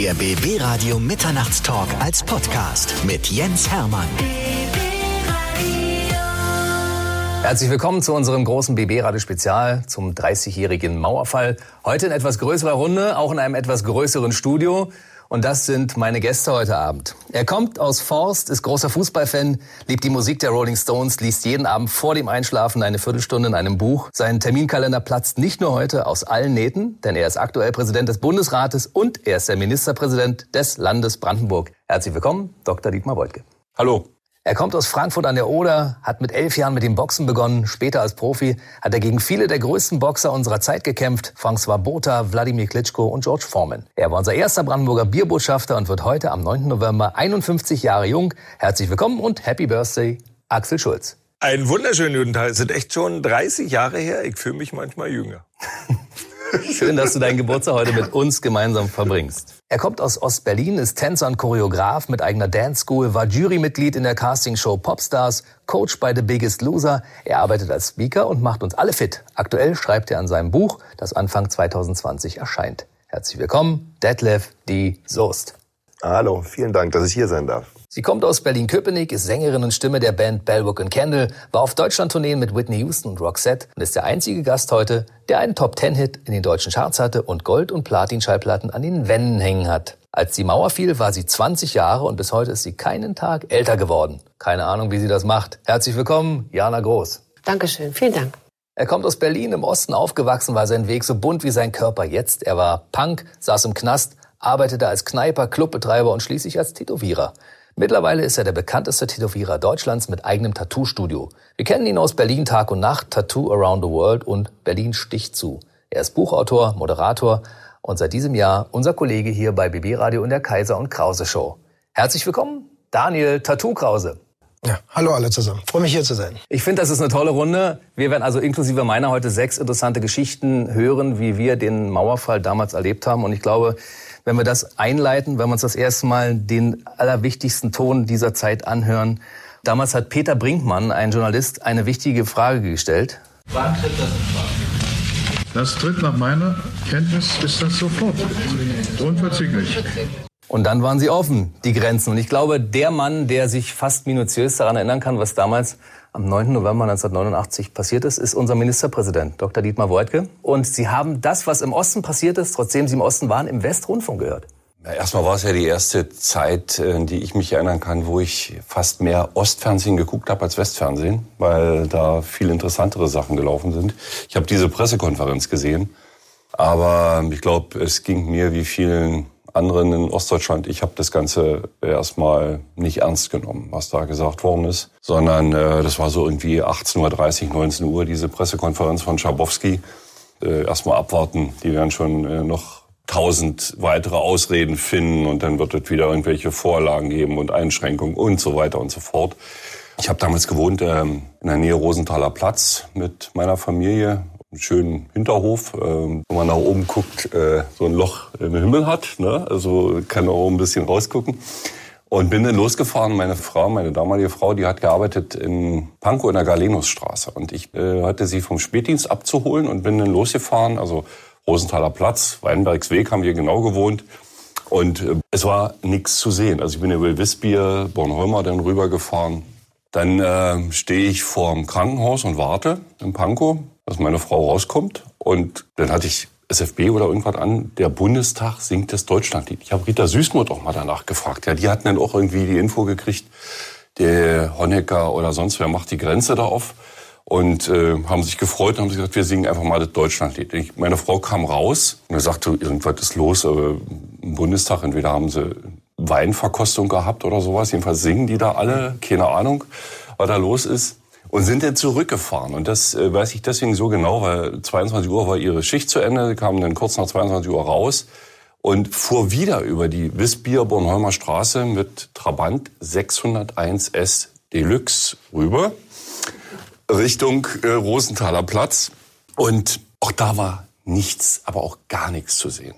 Der BB Radio Mitternachtstalk als Podcast mit Jens Hermann. Herzlich willkommen zu unserem großen BB Radio Spezial zum 30-jährigen Mauerfall. Heute in etwas größerer Runde, auch in einem etwas größeren Studio. Und das sind meine Gäste heute Abend. Er kommt aus Forst, ist großer Fußballfan, liebt die Musik der Rolling Stones, liest jeden Abend vor dem Einschlafen eine Viertelstunde in einem Buch. Sein Terminkalender platzt nicht nur heute aus allen Nähten, denn er ist aktuell Präsident des Bundesrates und er ist der Ministerpräsident des Landes Brandenburg. Herzlich willkommen, Dr. Dietmar Woidke. Hallo. Er kommt aus Frankfurt an der Oder, hat mit elf Jahren mit dem Boxen begonnen. Später als Profi hat er gegen viele der größten Boxer unserer Zeit gekämpft. François Botha, Wladimir Klitschko und George Foreman. Er war unser erster Brandenburger Bierbotschafter und wird heute am 9. November 51 Jahre jung. Herzlich willkommen und Happy Birthday, Axel Schulz. Einen wunderschönen guten Tag. Es sind echt schon 30 Jahre her. Ich fühle mich manchmal jünger. Schön, dass du deinen Geburtstag heute mit uns gemeinsam verbringst. Er kommt aus Ostberlin, ist Tänzer und Choreograf mit eigener Dance School, war Jurymitglied in der Castingshow Popstars, Coach bei The Biggest Loser. Er arbeitet als Speaker und macht uns alle fit. Aktuell schreibt er an seinem Buch, das Anfang 2020 erscheint. Herzlich willkommen, Detlef D. Soest. Hallo, vielen Dank, dass ich hier sein darf. Sie kommt aus Berlin-Köpenick, ist Sängerin und Stimme der Band Bellbook Candle, war auf Deutschland-Tourneen mit Whitney Houston und Roxette und ist der einzige Gast heute, der einen Top-Ten-Hit in den deutschen Charts hatte und Gold- und Platin-Schallplatten an den Wänden hängen hat. Als die Mauer fiel, war sie 20 Jahre und bis heute ist sie keinen Tag älter geworden. Keine Ahnung, wie sie das macht. Herzlich willkommen, Jana Groß. Dankeschön, vielen Dank. Er kommt aus Berlin, im Osten aufgewachsen, war sein Weg so bunt wie sein Körper jetzt. Er war Punk, saß im Knast, arbeitete als Kneiper, Clubbetreiber und schließlich als Tätowierer. Mittlerweile ist er der bekannteste Tätowierer Deutschlands mit eigenem Tattoo-Studio. Wir kennen ihn aus Berlin Tag und Nacht, Tattoo Around the World und Berlin Stich zu. Er ist Buchautor, Moderator und seit diesem Jahr unser Kollege hier bei BB Radio in der Kaiser und Krause Show. Herzlich willkommen, Daniel Tattoo Krause. Ja, hallo alle zusammen. Freue mich hier zu sein. Ich finde, das ist eine tolle Runde. Wir werden also inklusive meiner heute sechs interessante Geschichten hören, wie wir den Mauerfall damals erlebt haben. Und ich glaube, wenn wir das einleiten, wenn wir uns das erste Mal den allerwichtigsten Ton dieser Zeit anhören. Damals hat Peter Brinkmann, ein Journalist, eine wichtige Frage gestellt. Wann tritt das in Frage? Das tritt nach meiner Kenntnis ist das sofort. Unverzüglich. Und dann waren sie offen, die Grenzen. Und ich glaube, der Mann, der sich fast minutiös daran erinnern kann, was damals am 9. November 1989 passiert ist, ist unser Ministerpräsident, Dr. Dietmar Woidke. Und Sie haben das, was im Osten passiert ist, trotzdem Sie im Osten waren, im Westrundfunk gehört. Ja, erstmal war es ja die erste Zeit, in die ich mich erinnern kann, wo ich fast mehr Ostfernsehen geguckt habe als Westfernsehen, weil da viel interessantere Sachen gelaufen sind. Ich habe diese Pressekonferenz gesehen, aber ich glaube, es ging mir wie vielen anderen in Ostdeutschland, ich habe das Ganze erstmal nicht ernst genommen, was da gesagt worden ist, sondern äh, das war so irgendwie 18.30 Uhr, 19 Uhr, diese Pressekonferenz von Schabowski. Äh, erstmal abwarten, die werden schon äh, noch tausend weitere Ausreden finden und dann wird es wieder irgendwelche Vorlagen geben und Einschränkungen und so weiter und so fort. Ich habe damals gewohnt ähm, in der Nähe Rosenthaler Platz mit meiner Familie einen schönen Hinterhof, ähm, wo man nach oben guckt, äh, so ein Loch im Himmel hat. Ne? Also kann auch ein bisschen rausgucken. Und bin dann losgefahren. Meine Frau, meine damalige Frau, die hat gearbeitet in Pankow in der Galenusstraße. Und ich äh, hatte sie vom Spätdienst abzuholen und bin dann losgefahren. Also Rosenthaler Platz, Weinbergsweg haben wir genau gewohnt. Und äh, es war nichts zu sehen. Also ich bin über Wiesbier, Bornholmer dann rübergefahren. Dann äh, stehe ich vorm Krankenhaus und warte in Pankow dass meine Frau rauskommt. Und dann hatte ich SFB oder irgendwas an, der Bundestag singt das Deutschlandlied. Ich habe Rita Süßmuth auch mal danach gefragt. Ja, die hatten dann auch irgendwie die Info gekriegt, der Honecker oder sonst wer macht die Grenze da auf. Und äh, haben sich gefreut und haben gesagt, wir singen einfach mal das Deutschlandlied. Ich, meine Frau kam raus und sagte, irgendwas ist los. Aber Im Bundestag, entweder haben sie Weinverkostung gehabt oder sowas. Jedenfalls singen die da alle, keine Ahnung, was da los ist und sind dann zurückgefahren. Und das äh, weiß ich deswegen so genau, weil 22 Uhr war ihre Schicht zu Ende, sie kamen dann kurz nach 22 Uhr raus und fuhr wieder über die Wisbier-Bornholmer Straße mit Trabant 601S Deluxe rüber Richtung äh, Rosenthaler Platz. Und auch da war nichts, aber auch gar nichts zu sehen.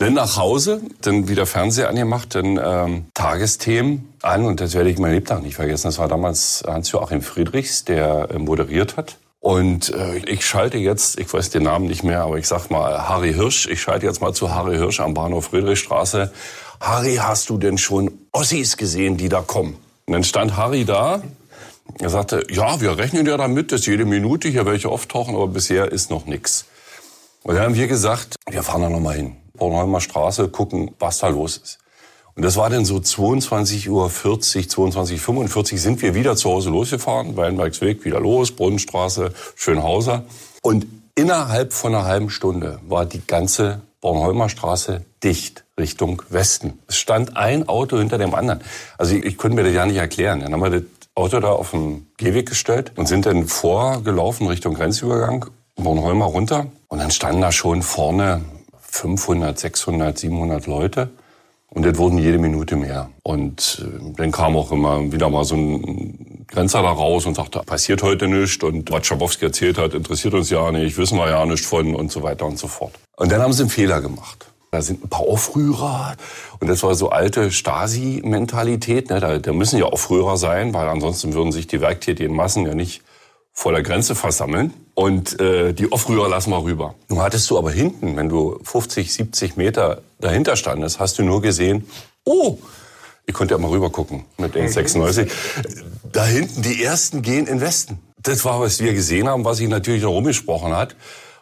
Dann nach Hause, dann wieder Fernseher angemacht, dann ähm, Tagesthemen an und das werde ich mein Lebtag nicht vergessen. Das war damals Hans-Joachim Friedrichs, der äh, moderiert hat. Und äh, ich schalte jetzt, ich weiß den Namen nicht mehr, aber ich sag mal Harry Hirsch. Ich schalte jetzt mal zu Harry Hirsch am Bahnhof Friedrichstraße. Harry, hast du denn schon Ossis gesehen, die da kommen? Und dann stand Harry da. Er sagte, ja, wir rechnen ja damit, dass jede Minute hier welche auftauchen, aber bisher ist noch nix. Und dann haben wir gesagt, wir fahren da nochmal hin. Bornholmer Straße, gucken, was da los ist. Und das war dann so 22.40 Uhr, 22.45 Uhr sind wir wieder zu Hause losgefahren, Weinbergsweg wieder los, Brunnenstraße, Schönhauser. Und innerhalb von einer halben Stunde war die ganze Bornholmer Straße dicht Richtung Westen. Es stand ein Auto hinter dem anderen. Also ich, ich konnte mir das ja nicht erklären. Dann haben wir das Auto da auf den Gehweg gestellt und sind dann vorgelaufen Richtung Grenzübergang, Bornholmer runter. Und dann standen da schon vorne 500, 600, 700 Leute. Und das wurden jede Minute mehr. Und äh, dann kam auch immer wieder mal so ein Grenzer da raus und sagte, passiert heute nichts. Und was Schabowski erzählt hat, interessiert uns ja nicht, wissen wir ja nicht von und so weiter und so fort. Und dann haben sie einen Fehler gemacht. Da sind ein paar Aufrührer. Und das war so alte Stasi-Mentalität. Ne? Da, da müssen ja Aufrührer sein, weil ansonsten würden sich die werktätigen Massen ja nicht vor der Grenze versammeln und äh, die Aufrührer lassen wir rüber. Nun hattest du aber hinten, wenn du 50, 70 Meter dahinter standest, hast du nur gesehen, oh, ich konnte ja mal rüber gucken mit den 96. Da hinten, die ersten gehen in Westen. Das war, was wir gesehen haben, was sich natürlich noch rumgesprochen hat.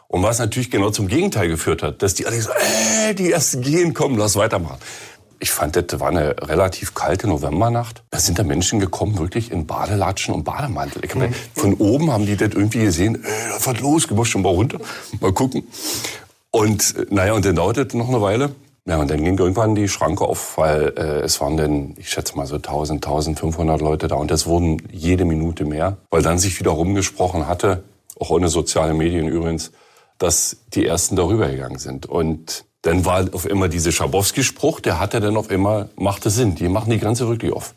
Und was natürlich genau zum Gegenteil geführt hat, dass die alle so, äh, die ersten gehen, komm, lass weitermachen. Ich fand, das war eine relativ kalte Novembernacht. Da sind da Menschen gekommen, wirklich in Badelatschen und Bademantel. Ich hab, mhm. Von oben haben die das irgendwie gesehen, äh, da was los, ich muss schon mal runter, mal gucken. Und äh, naja, und dann dauerte es noch eine Weile. Ja, und dann ging irgendwann die Schranke auf, weil äh, es waren dann, ich schätze mal so 1000, 1500 Leute da. Und das wurden jede Minute mehr, weil dann sich wieder rumgesprochen hatte, auch ohne soziale Medien übrigens, dass die Ersten darüber gegangen sind. Und dann war auf immer dieser Schabowski-Spruch, der hatte dann auf immer, machte Sinn, die machen die Grenze wirklich auf.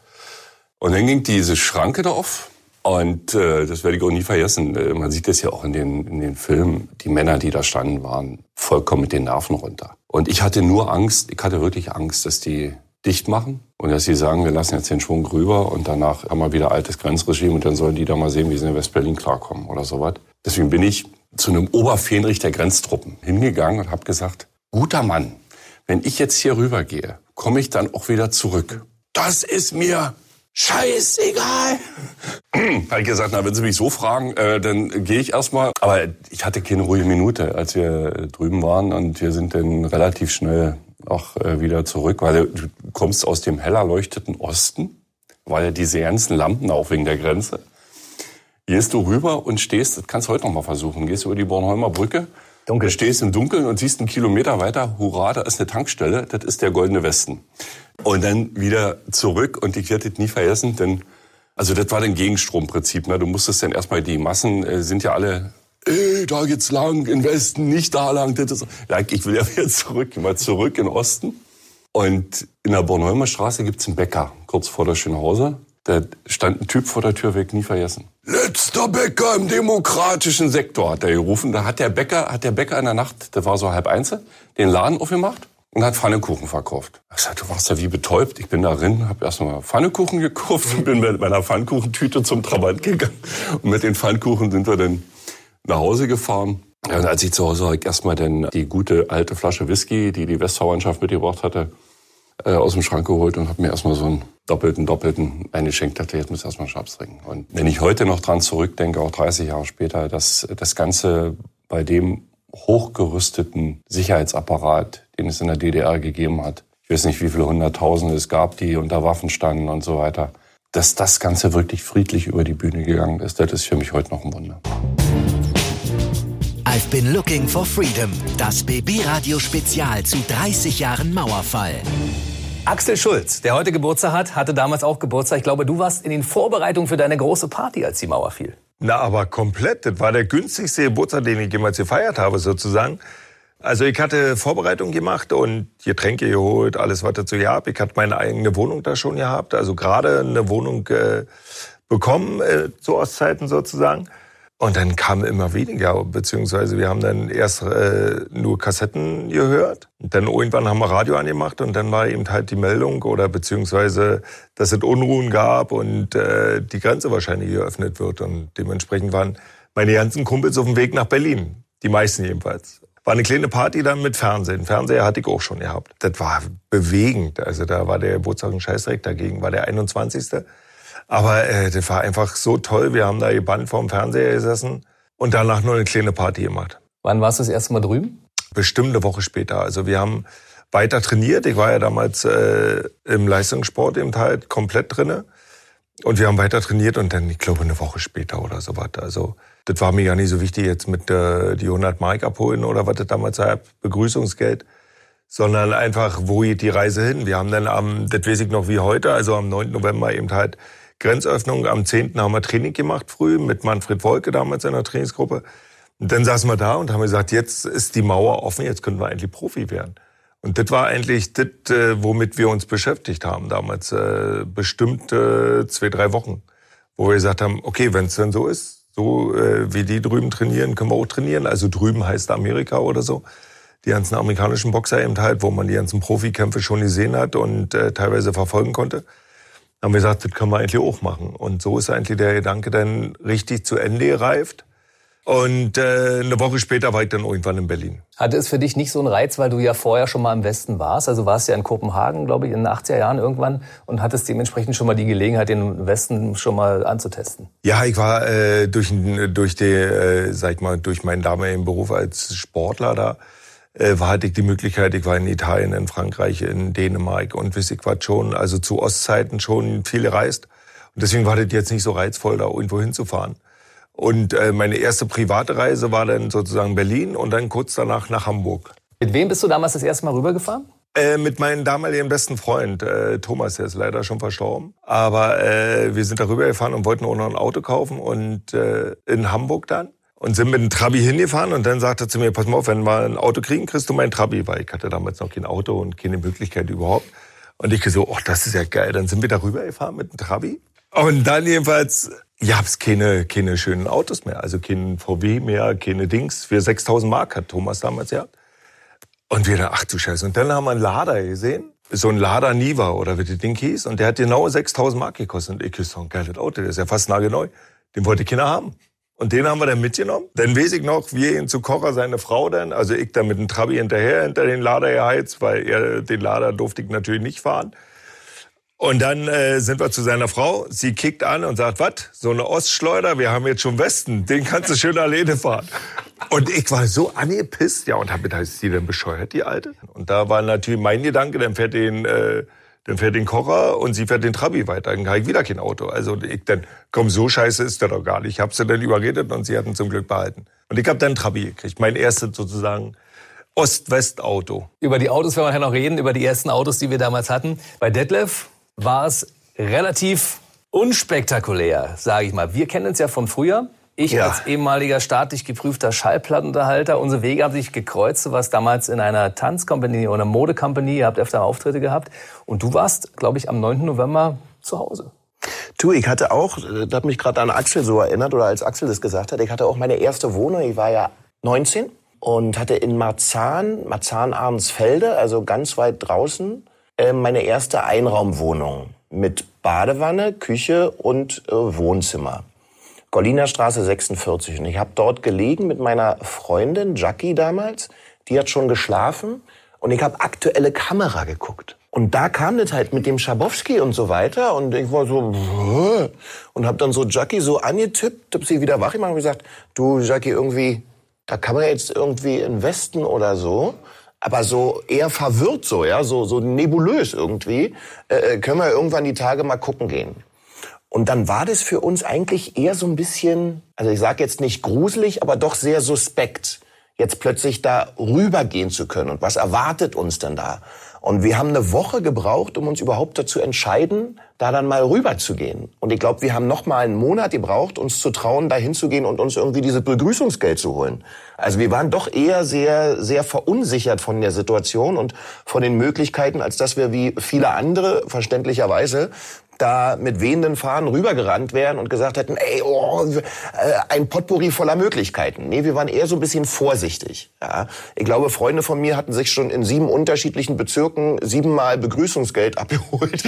Und dann ging diese Schranke da auf und äh, das werde ich auch nie vergessen. Äh, man sieht das ja auch in den, in den Filmen. Die Männer, die da standen, waren vollkommen mit den Nerven runter. Und ich hatte nur Angst, ich hatte wirklich Angst, dass die dicht machen und dass sie sagen, wir lassen jetzt den Schwung rüber und danach haben wir wieder altes Grenzregime und dann sollen die da mal sehen, wie sie in Westberlin klarkommen oder sowas. Deswegen bin ich zu einem Oberfähnrich der Grenztruppen hingegangen und habe gesagt, guter Mann, wenn ich jetzt hier rübergehe, komme ich dann auch wieder zurück. Das ist mir scheißegal. habe ich gesagt, na, wenn Sie mich so fragen, äh, dann gehe ich erstmal. Aber ich hatte keine ruhige Minute, als wir drüben waren und wir sind dann relativ schnell auch äh, wieder zurück, weil du kommst aus dem heller leuchteten Osten, weil ja diese ganzen Lampen auch wegen der Grenze. Gehst du rüber und stehst, das kannst du heute noch mal versuchen, gehst über die Bornholmer Brücke Dunkel. Du stehst im Dunkeln und siehst einen Kilometer weiter, hurra, da ist eine Tankstelle, das ist der Goldene Westen. Und dann wieder zurück und ich werde das nie vergessen, denn also das war ein Gegenstromprinzip. Ne? Du musstest dann erstmal, die Massen äh, sind ja alle, ey, da geht's lang, in Westen, nicht da lang. Das ist, ja, ich will ja wieder zurück, mal zurück in Osten. Und in der Bornholmer Straße gibt's einen Bäcker, kurz vor der Schönhauser. Da stand ein Typ vor der Tür weg, nie vergessen. Letzter Bäcker im demokratischen Sektor, hat er gerufen. Da hat der Bäcker, hat der Bäcker in der Nacht, der war so halb eins, den Laden aufgemacht und hat Pfannekuchen verkauft. Ich sagte, du warst ja wie betäubt. Ich bin da drin, habe erstmal Pfannekuchen gekauft und bin mit meiner Pfannkuchentüte zum Trabant gegangen. Und mit den Pfannkuchen sind wir dann nach Hause gefahren. Und als ich zu Hause war, ich erstmal dann die gute alte Flasche Whisky, die die Westverwandtschaft mitgebracht hatte, äh, aus dem Schrank geholt und habe mir erstmal so einen doppelten, doppelten eingeschenkt. Dachte, jetzt muss ich erstmal Schnaps trinken. Und wenn ich heute noch dran zurückdenke, auch 30 Jahre später, dass das Ganze bei dem hochgerüsteten Sicherheitsapparat, den es in der DDR gegeben hat, ich weiß nicht, wie viele Hunderttausende es gab, die unter Waffen standen und so weiter, dass das Ganze wirklich friedlich über die Bühne gegangen ist, das ist für mich heute noch ein Wunder. I've been looking for freedom. Das BB-Radio Spezial zu 30 Jahren Mauerfall. Axel Schulz, der heute Geburtstag hat, hatte damals auch Geburtstag. Ich glaube, du warst in den Vorbereitungen für deine große Party, als die Mauer fiel. Na, aber komplett. Das war der günstigste Geburtstag, den ich jemals gefeiert habe, sozusagen. Also ich hatte Vorbereitungen gemacht und Getränke geholt, alles was dazu gehabt. Ich hatte meine eigene Wohnung da schon gehabt, also gerade eine Wohnung äh, bekommen äh, zu Ostzeiten sozusagen. Und dann kam immer weniger, beziehungsweise wir haben dann erst äh, nur Kassetten gehört. Und dann irgendwann haben wir Radio angemacht und dann war eben halt die Meldung oder beziehungsweise, dass es Unruhen gab und äh, die Grenze wahrscheinlich geöffnet wird. Und dementsprechend waren meine ganzen Kumpels auf dem Weg nach Berlin. Die meisten jedenfalls. War eine kleine Party dann mit Fernsehen. Fernseher hatte ich auch schon gehabt. Das war bewegend. Also da war der Geburtstag ein Scheißdreck, dagegen war der 21. Aber äh, das war einfach so toll. Wir haben da gebannt vorm Fernseher gesessen und danach nur eine kleine Party gemacht. Wann warst du das erste Mal drüben? Bestimmt eine Woche später. Also wir haben weiter trainiert. Ich war ja damals äh, im Leistungssport eben halt komplett drinne. Und wir haben weiter trainiert und dann, ich glaube, eine Woche später oder so was. Also das war mir ja nicht so wichtig, jetzt mit äh, die 100 Mark abholen oder was das damals war, Begrüßungsgeld, sondern einfach, wo geht die Reise hin? Wir haben dann am, das weiß ich noch wie heute, also am 9. November eben halt Grenzöffnung. Am 10. haben wir Training gemacht früh mit Manfred Wolke damals in der Trainingsgruppe. Und dann saßen wir da und haben gesagt, jetzt ist die Mauer offen, jetzt können wir eigentlich Profi werden. Und das war eigentlich das, äh, womit wir uns beschäftigt haben damals, äh, bestimmt äh, zwei, drei Wochen, wo wir gesagt haben, okay, wenn es dann so ist, so wie die drüben trainieren, können wir auch trainieren. Also drüben heißt Amerika oder so. Die ganzen amerikanischen Boxer eben halt, wo man die ganzen Profikämpfe schon gesehen hat und teilweise verfolgen konnte. Haben wir gesagt, das können wir eigentlich auch machen. Und so ist eigentlich der Gedanke dann richtig zu Ende gereift. Und äh, eine Woche später war ich dann irgendwann in Berlin. Hatte es für dich nicht so einen Reiz, weil du ja vorher schon mal im Westen warst? Also warst ja in Kopenhagen, glaube ich, in den 80er Jahren irgendwann und hattest dementsprechend schon mal die Gelegenheit, den Westen schon mal anzutesten. Ja, ich war äh, durch, durch, die, äh, sag ich mal, durch meinen damaligen Beruf als Sportler da, hatte ich die Möglichkeit, ich war in Italien, in Frankreich, in Dänemark und wiss ich was schon, also zu Ostzeiten schon viel gereist. Und deswegen war das jetzt nicht so reizvoll, da irgendwo hinzufahren. Und äh, meine erste private Reise war dann sozusagen Berlin und dann kurz danach nach Hamburg. Mit wem bist du damals das erste Mal rübergefahren? Äh, mit meinem damaligen besten Freund, äh, Thomas, der ist leider schon verstorben. Aber äh, wir sind da rübergefahren und wollten auch noch ein Auto kaufen und äh, in Hamburg dann. Und sind mit dem Trabi hingefahren und dann sagte er zu mir, pass mal auf, wenn wir ein Auto kriegen, kriegst du mein Trabi, weil ich hatte damals noch kein Auto und keine Möglichkeit überhaupt. Und ich so, ach, das ist ja geil. Dann sind wir da rübergefahren mit dem Trabi. Und dann jedenfalls gab's keine, keine schönen Autos mehr. Also kein VW mehr, keine Dings. Für 6000 Mark hat Thomas damals gehabt. Und wir dann, ach du Scheiße. Und dann haben wir einen Lader gesehen. So ein Lada Niva oder wie das Ding hieß. Und der hat genau 6000 Mark gekostet. Und ich so ein geiles Auto. Der ist ja fast nagelneu. Den wollte Kinder haben. Und den haben wir dann mitgenommen. Dann weiß ich noch, wir ihn zu Kocher, seine Frau dann, also ich dann mit dem Trabi hinterher, hinter den Lader geheizt, weil er, den Lader durfte ich natürlich nicht fahren. Und dann äh, sind wir zu seiner Frau. Sie kickt an und sagt, was? So eine Ostschleuder? Wir haben jetzt schon Westen. Den kannst du schön alleine fahren. Und ich war so angepisst. Ja, und hab gedacht, ist die denn bescheuert, die Alte? Und da war natürlich mein Gedanke, dann fährt den, äh, dann fährt den Kocher und sie fährt den Trabi weiter. Dann habe ich wieder kein Auto. Also ich dann, komm, so scheiße ist der doch gar nicht. Ich habe sie dann überredet und sie hatten zum Glück behalten. Und ich habe dann Trabi gekriegt. Mein erstes sozusagen Ost-West-Auto. Über die Autos werden wir ja noch reden, über die ersten Autos, die wir damals hatten. Bei Detlef war es relativ unspektakulär, sage ich mal. Wir kennen uns ja von früher. Ich Ja. als ehemaliger staatlich geprüfter Schallplattenunterhalter, unsere Wege haben sich gekreuzt. Du warst damals in einer Tanzcompany oder Modecompany, ihr habt öfter Auftritte gehabt. Und du warst, glaube ich, am 9. November zu Hause. Du, ich hatte auch, äh, das hat mich gerade an Axel so erinnert, oder als Axel das gesagt hat, ich hatte auch meine erste Wohnung, ich war ja 19 und hatte in Marzahn, Marzahn-Ahrensfelde, also ganz weit draußen, äh, meine erste Einraumwohnung mit Badewanne, Küche und äh, Wohnzimmer. Golliner Straße 46. Und ich habe dort gelegen mit meiner Freundin Jackie damals. Die hat schon geschlafen. Und ich habe aktuelle Kamera geguckt. Und da kam das halt mit dem Schabowski und so weiter. Und ich war so "Hä?" und habe dann so Jackie so angetippt, hab sie wieder wach gemacht und gesagt, du Jackie, irgendwie, da kann man jetzt irgendwie in Westen oder so. Aber so eher verwirrt so, ja, so, so nebulös irgendwie. Äh, können wir irgendwann die Tage mal gucken gehen. Und dann war das für uns eigentlich eher so ein bisschen, also ich sage jetzt nicht gruselig, aber doch sehr suspekt, jetzt plötzlich da rübergehen zu können. Und was erwartet uns denn da? Und wir haben eine Woche gebraucht, um uns überhaupt dazu entscheiden, da dann mal rüber zu gehen. Und ich glaube, wir haben noch mal einen Monat gebraucht, uns zu trauen, da hinzugehen und uns irgendwie dieses Begrüßungsgeld zu holen. Also wir waren doch eher sehr, sehr verunsichert von der Situation und von den Möglichkeiten, als dass wir wie viele andere verständlicherweise da mit wehenden Fahnen rübergerannt wären und gesagt hätten, ey, oh, äh, ein Potpourri voller Möglichkeiten. Nee, wir waren eher so ein bisschen vorsichtig. Ja. Ich glaube, Freunde von mir hatten sich schon in sieben unterschiedlichen Bezirken siebenmal Begrüßungsgeld abgeholt,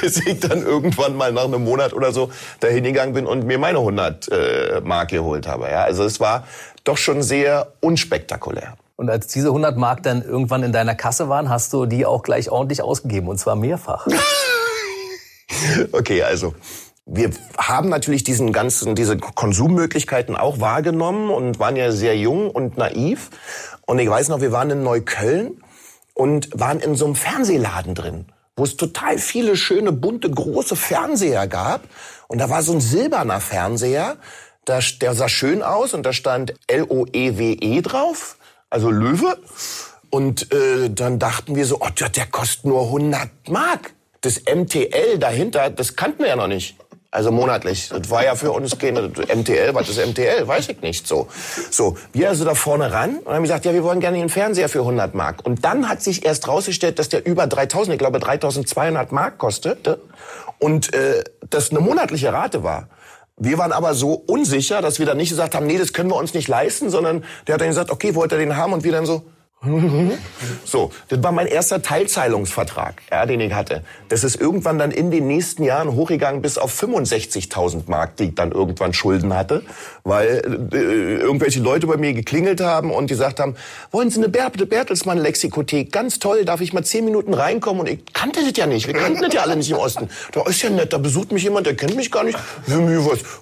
bis ich dann irgendwann mal nach einem Monat oder so dahin gegangen bin und mir meine 100 äh, Mark geholt habe. Ja. Also es war doch schon sehr unspektakulär. Und als diese 100 Mark dann irgendwann in deiner Kasse waren, hast du die auch gleich ordentlich ausgegeben und zwar mehrfach. okay, also wir haben natürlich diesen ganzen, diese Konsummöglichkeiten auch wahrgenommen und waren ja sehr jung und naiv. Und ich weiß noch, wir waren in Neukölln und waren in so einem Fernsehladen drin, wo es total viele schöne, bunte, große Fernseher gab. Und da war so ein silberner Fernseher, der sah schön aus und da stand L-O-E-W-E -E drauf also Löwe. Und äh, dann dachten wir so, oh, der, der kostet nur 100 Mark. Das MTL dahinter, das kannten wir ja noch nicht. Also monatlich. Das war ja für uns keine MTL, was ist MTL? Weiß ich nicht. So, so wir also da vorne ran und haben gesagt, ja, wir wollen gerne einen Fernseher für 100 Mark. Und dann hat sich erst rausgestellt, dass der über 3000, ich glaube 3200 Mark kostete und äh, das eine monatliche Rate war. Wir waren aber so unsicher, dass wir dann nicht gesagt haben, nee, das können wir uns nicht leisten, sondern der hat dann gesagt, okay, wollt ihr den haben? Und wir dann so, so, das war mein erster Teilzahlungsvertrag, ja, den ich hatte. Das ist irgendwann dann in den nächsten Jahren hochgegangen bis auf 65.000 Mark, die ich dann irgendwann Schulden hatte, weil äh, irgendwelche Leute bei mir geklingelt haben und gesagt haben, wollen Sie eine Bert Bertelsmann Lexikothek? Ganz toll, darf ich mal zehn Minuten reinkommen? Und ich kannte das ja nicht, wir kannten das ja alle nicht im Osten. Da ist ja nett, da besucht mich jemand, der kennt mich gar nicht.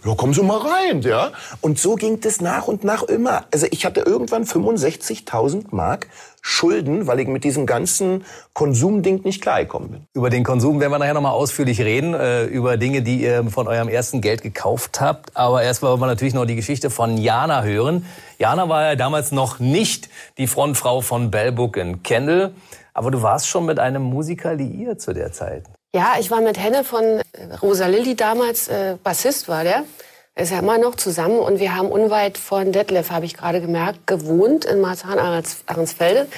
Ja, kommen Sie mal rein, ja. Und so ging das nach und nach immer. Also ich hatte irgendwann 65.000 Mark Schulden, weil ich mit diesem ganzen Konsumding nicht klargekommen bin. Über den Konsum werden wir nachher nochmal ausführlich reden, äh, über Dinge, die ihr von eurem ersten Geld gekauft habt. Aber erstmal wollen wir natürlich noch die Geschichte von Jana hören. Jana war ja damals noch nicht die Frontfrau von Bellbook in Kendall, aber du warst schon mit einem Musiker liiert zu der Zeit. Ja, ich war mit Henne von Rosa Lilly damals, äh, Bassist war der ist ja immer noch zusammen und wir haben unweit von Detlef, habe ich gerade gemerkt, gewohnt in Marzahn-Ahrensfelde,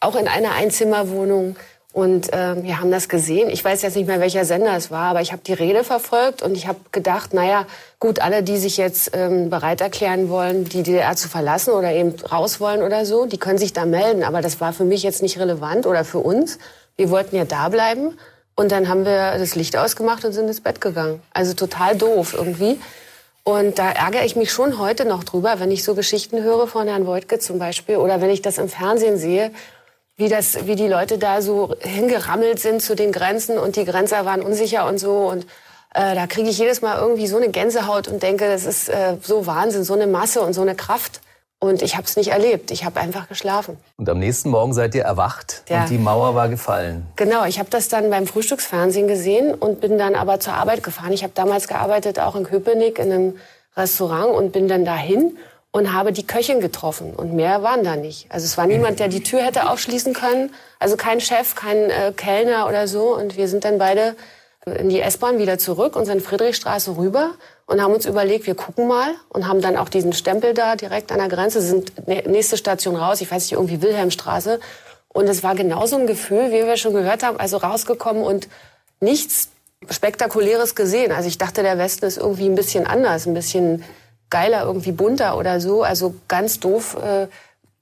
auch in einer Einzimmerwohnung. Und äh, wir haben das gesehen. Ich weiß jetzt nicht mehr, welcher Sender es war, aber ich habe die Rede verfolgt und ich habe gedacht, naja, gut, alle, die sich jetzt ähm, bereit erklären wollen, die DDR zu verlassen oder eben raus wollen oder so, die können sich da melden. Aber das war für mich jetzt nicht relevant oder für uns. Wir wollten ja da bleiben. Und dann haben wir das Licht ausgemacht und sind ins Bett gegangen. Also total doof irgendwie. Und da ärgere ich mich schon heute noch drüber, wenn ich so Geschichten höre von Herrn Wojtke zum Beispiel oder wenn ich das im Fernsehen sehe, wie, das, wie die Leute da so hingerammelt sind zu den Grenzen und die Grenzer waren unsicher und so. Und äh, da kriege ich jedes Mal irgendwie so eine Gänsehaut und denke, das ist äh, so Wahnsinn, so eine Masse und so eine Kraft. Und ich habe es nicht erlebt. Ich habe einfach geschlafen. Und am nächsten Morgen seid ihr erwacht ja. und die Mauer war gefallen. Genau, ich habe das dann beim Frühstücksfernsehen gesehen und bin dann aber zur Arbeit gefahren. Ich habe damals gearbeitet auch in Köpenick in einem Restaurant und bin dann dahin und habe die Köchin getroffen und mehr waren da nicht. Also es war niemand, der die Tür hätte aufschließen können. Also kein Chef, kein äh, Kellner oder so. Und wir sind dann beide in die S-Bahn wieder zurück und sind Friedrichstraße rüber und haben uns überlegt, wir gucken mal und haben dann auch diesen Stempel da direkt an der Grenze, sind nächste Station raus, ich weiß nicht, irgendwie Wilhelmstraße. Und es war genauso ein Gefühl, wie wir schon gehört haben, also rausgekommen und nichts Spektakuläres gesehen. Also ich dachte, der Westen ist irgendwie ein bisschen anders, ein bisschen geiler, irgendwie bunter oder so. Also ganz doof äh,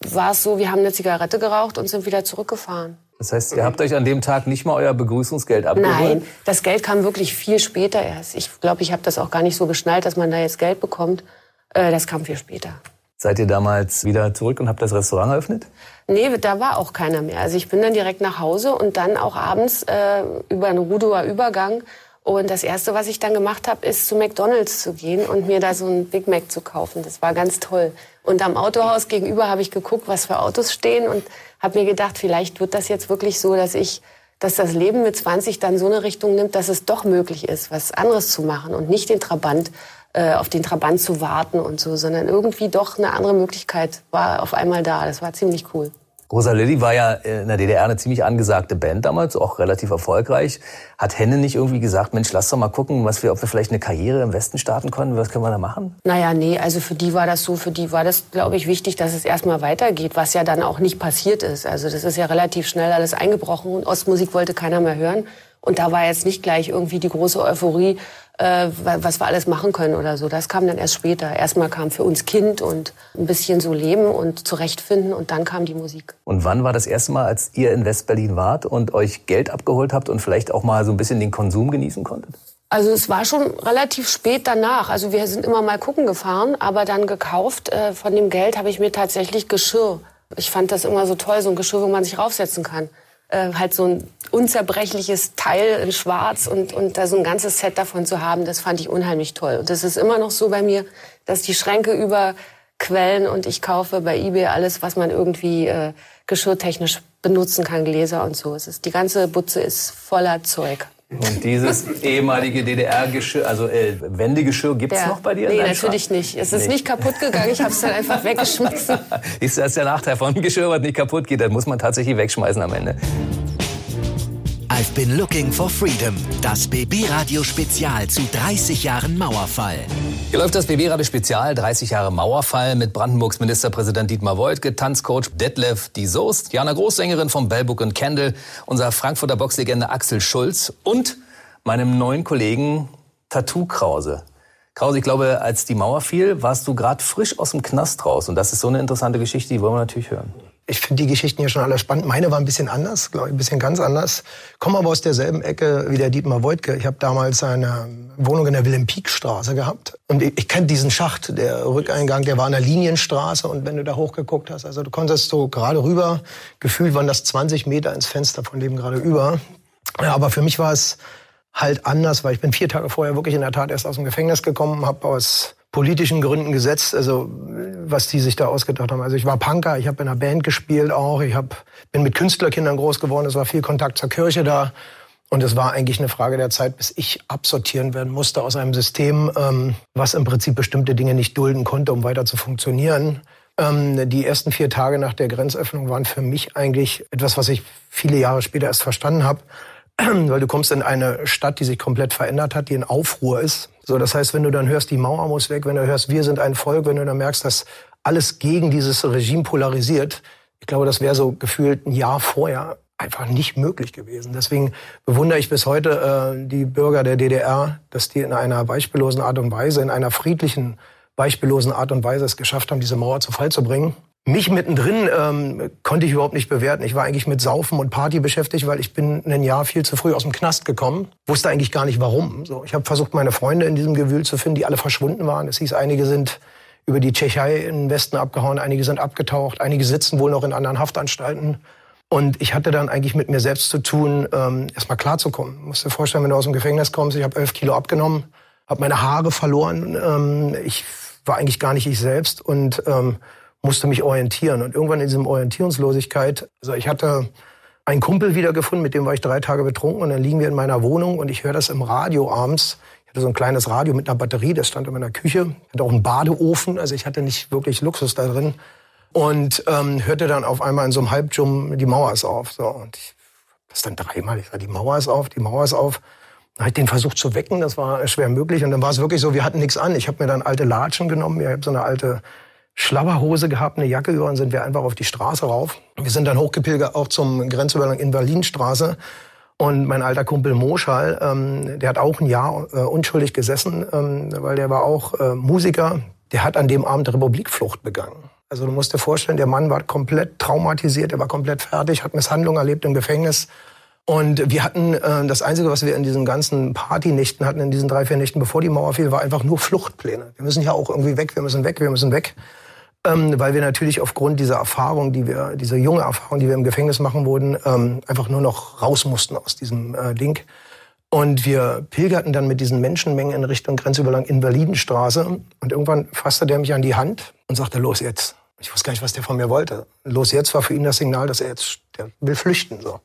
war es so, wir haben eine Zigarette geraucht und sind wieder zurückgefahren. Das heißt, ihr habt euch an dem Tag nicht mal euer Begrüßungsgeld abgeholt? Nein, das Geld kam wirklich viel später erst. Ich glaube, ich habe das auch gar nicht so geschnallt, dass man da jetzt Geld bekommt. Äh, das kam viel später. Seid ihr damals wieder zurück und habt das Restaurant eröffnet? Nee, da war auch keiner mehr. Also ich bin dann direkt nach Hause und dann auch abends äh, über einen Rudower Übergang. Und das Erste, was ich dann gemacht habe, ist zu McDonald's zu gehen und mir da so ein Big Mac zu kaufen. Das war ganz toll. Und am Autohaus gegenüber habe ich geguckt, was für Autos stehen und habe mir gedacht, vielleicht wird das jetzt wirklich so, dass ich, dass das Leben mit 20 dann so eine Richtung nimmt, dass es doch möglich ist, was anderes zu machen und nicht den Trabant äh, auf den Trabant zu warten und so, sondern irgendwie doch eine andere Möglichkeit war auf einmal da. Das war ziemlich cool. Rosa Lilly war ja in der DDR eine ziemlich angesagte Band damals, auch relativ erfolgreich. Hat Henne nicht irgendwie gesagt, Mensch, lass doch mal gucken, was wir, ob wir vielleicht eine Karriere im Westen starten können? Was können wir da machen? Naja, nee, also für die war das so, für die war das, glaube ich, wichtig, dass es erstmal weitergeht, was ja dann auch nicht passiert ist. Also das ist ja relativ schnell alles eingebrochen und Ostmusik wollte keiner mehr hören. Und da war jetzt nicht gleich irgendwie die große Euphorie, äh, was wir alles machen können oder so. Das kam dann erst später. Erstmal kam für uns Kind und ein bisschen so Leben und zurechtfinden und dann kam die Musik. Und wann war das erste Mal, als ihr in Westberlin wart und euch Geld abgeholt habt und vielleicht auch mal so ein bisschen den Konsum genießen konntet? Also es war schon relativ spät danach. Also wir sind immer mal gucken gefahren, aber dann gekauft. Äh, von dem Geld habe ich mir tatsächlich Geschirr. Ich fand das immer so toll, so ein Geschirr, wo man sich raufsetzen kann äh, halt so ein unzerbrechliches Teil in Schwarz und, und da so ein ganzes Set davon zu haben, das fand ich unheimlich toll. Und das ist immer noch so bei mir, dass die Schränke überquellen und ich kaufe bei eBay alles, was man irgendwie äh, geschirrtechnisch benutzen kann, Gläser und so. Es ist, die ganze Butze ist voller Zeug. Und dieses ehemalige DDR-Geschirr, also äh, Wendegeschirr, gibt's ja. noch bei dir? Nee, natürlich Schrank? nicht. Es ist nee. nicht kaputt gegangen, ich habe es dann einfach weggeschmissen. ist das der Nachteil von Geschirr, was nicht kaputt geht? Das muss man tatsächlich wegschmeißen am Ende. I've been looking for freedom. Das BB-Radio Spezial zu 30 Jahren Mauerfall. Hier läuft das BB-Radio Spezial 30 Jahre Mauerfall mit Brandenburgs Ministerpräsident Dietmar Woidke, Tanzcoach Detlef Die Soest, Jana Großsängerin vom Bellbook und Candle, unser Frankfurter Boxlegende Axel Schulz und meinem neuen Kollegen Tattoo Krause. Krause, ich glaube, als die Mauer fiel, warst du gerade frisch aus dem Knast raus. Und das ist so eine interessante Geschichte, die wollen wir natürlich hören ich finde die Geschichten hier schon alle spannend. Meine war ein bisschen anders, glaube ich, ein bisschen ganz anders. Komme aber aus derselben Ecke wie der Dietmar Woidke. Ich habe damals eine Wohnung in der Wilhelm-Pieck-Straße gehabt. Und ich, ich kenne diesen Schacht, der Rückeingang, der war an der Linienstraße. Und wenn du da hochgeguckt hast, also du konntest so gerade rüber, gefühlt waren das 20 Meter ins Fenster von dem gerade über. Ja, aber für mich war es halt anders, weil ich bin vier Tage vorher wirklich in der Tat erst aus dem Gefängnis gekommen, habe aus politischen Gründen gesetzt, also was die sich da ausgedacht haben. Also ich war Punker, ich habe in einer Band gespielt auch, ich hab, bin mit Künstlerkindern groß geworden, es war viel Kontakt zur Kirche da. Und es war eigentlich eine Frage der Zeit, bis ich absortieren werden musste aus einem System, ähm, was im Prinzip bestimmte Dinge nicht dulden konnte, um weiter zu funktionieren. Ähm, die ersten vier Tage nach der Grenzöffnung waren für mich eigentlich etwas, was ich viele Jahre später erst verstanden habe. Weil du kommst in eine Stadt, die sich komplett verändert hat, die in Aufruhr ist. So, das heißt, wenn du dann hörst, die Mauer muss weg, wenn du hörst, wir sind ein Volk, wenn du dann merkst, dass alles gegen dieses Regime polarisiert, ich glaube, das wäre so gefühlt ein Jahr vorher einfach nicht möglich gewesen. Deswegen bewundere ich bis heute äh, die Bürger der DDR, dass die in einer beispiellosen Art und Weise, in einer friedlichen, beispiellosen Art und Weise es geschafft haben, diese Mauer zu Fall zu bringen. Mich mittendrin ähm, konnte ich überhaupt nicht bewerten. Ich war eigentlich mit Saufen und Party beschäftigt, weil ich bin ein Jahr viel zu früh aus dem Knast gekommen. Wusste eigentlich gar nicht warum. So, ich habe versucht, meine Freunde in diesem Gewühl zu finden, die alle verschwunden waren. Es hieß, einige sind über die Tschechei in den Westen abgehauen, einige sind abgetaucht, einige sitzen wohl noch in anderen Haftanstalten. Und ich hatte dann eigentlich mit mir selbst zu tun, ähm, erstmal klarzukommen. Musst dir vorstellen, wenn du aus dem Gefängnis kommst, ich habe elf Kilo abgenommen, habe meine Haare verloren. Ähm, ich war eigentlich gar nicht ich selbst und ähm, musste mich orientieren. Und irgendwann in diesem Orientierungslosigkeit, also ich hatte einen Kumpel wiedergefunden, mit dem war ich drei Tage betrunken und dann liegen wir in meiner Wohnung und ich höre das im Radio abends. Ich hatte so ein kleines Radio mit einer Batterie, das stand in meiner Küche. Ich hatte auch einen Badeofen, also ich hatte nicht wirklich Luxus da drin. Und ähm, hörte dann auf einmal in so einem Halbjum, die Mauer ist auf. So, und ich das dann dreimal. Ich sag, die Mauer ist auf, die Mauer ist auf. Dann habe ich den versucht zu wecken, das war schwer möglich. Und dann war es wirklich so, wir hatten nichts an. Ich habe mir dann alte Latschen genommen, ich habe so eine alte Schlabberhose gehabt, eine Jacke über und sind wir einfach auf die Straße rauf. Wir sind dann hochgepilgert auch zum Grenzübergang in Berlinstraße. Und mein alter Kumpel Moschal, ähm, der hat auch ein Jahr äh, unschuldig gesessen, ähm, weil der war auch äh, Musiker. Der hat an dem Abend Republikflucht begangen. Also du musst dir vorstellen, der Mann war komplett traumatisiert, er war komplett fertig, hat Misshandlung erlebt im Gefängnis. Und wir hatten, äh, das Einzige, was wir in diesen ganzen Partynächten hatten, in diesen drei, vier Nächten, bevor die Mauer fiel, war einfach nur Fluchtpläne. Wir müssen ja auch irgendwie weg, wir müssen weg, wir müssen weg ähm, weil wir natürlich aufgrund dieser Erfahrung, die wir, dieser junge Erfahrung, die wir im Gefängnis machen wurden, ähm, einfach nur noch raus mussten aus diesem äh, Ding. Und wir pilgerten dann mit diesen Menschenmengen in Richtung Grenzübergang in Berlinstraße. Und irgendwann fasste der mich an die Hand und sagte, los jetzt. Ich wusste gar nicht, was der von mir wollte. Los jetzt war für ihn das Signal, dass er jetzt, der will flüchten, so.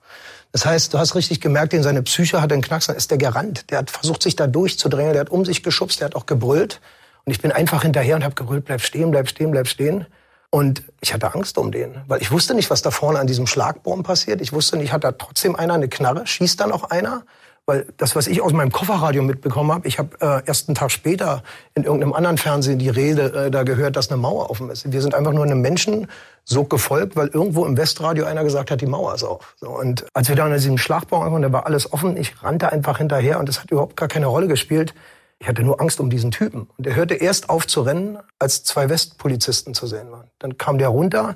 Das heißt, du hast richtig gemerkt, in seine Psyche hat einen Knacks, ist der gerannt. Der hat versucht, sich da durchzudrängen, der hat um sich geschubst, der hat auch gebrüllt. Und ich bin einfach hinterher und habe gebrüllt, bleib stehen, bleib stehen, bleib stehen. Und ich hatte Angst um den, weil ich wusste nicht, was da vorne an diesem Schlagbaum passiert. Ich wusste nicht, hat da trotzdem einer eine Knarre, schießt da noch einer? Weil das, was ich aus meinem Kofferradio mitbekommen habe, ich habe äh, erst einen Tag später in irgendeinem anderen Fernsehen die Rede äh, da gehört, dass eine Mauer offen ist. Wir sind einfach nur einem Menschen so gefolgt, weil irgendwo im Westradio einer gesagt hat, die Mauer ist auf. So, und als wir da in diesem Schlagbau waren, da war alles offen, ich rannte einfach hinterher und das hat überhaupt gar keine Rolle gespielt. Ich hatte nur Angst um diesen Typen. Und er hörte erst auf zu rennen, als zwei Westpolizisten zu sehen waren. Dann kam der runter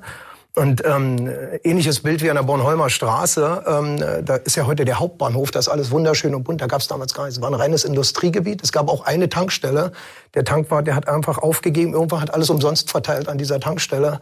und ähm, ähnliches Bild wie an der Bornholmer Straße. Ähm, da ist ja heute der Hauptbahnhof, da ist alles wunderschön und bunt. Da gab es damals gar nichts. Es war ein reines Industriegebiet. Es gab auch eine Tankstelle. Der Tankwart, der hat einfach aufgegeben. Irgendwann hat alles umsonst verteilt an dieser Tankstelle.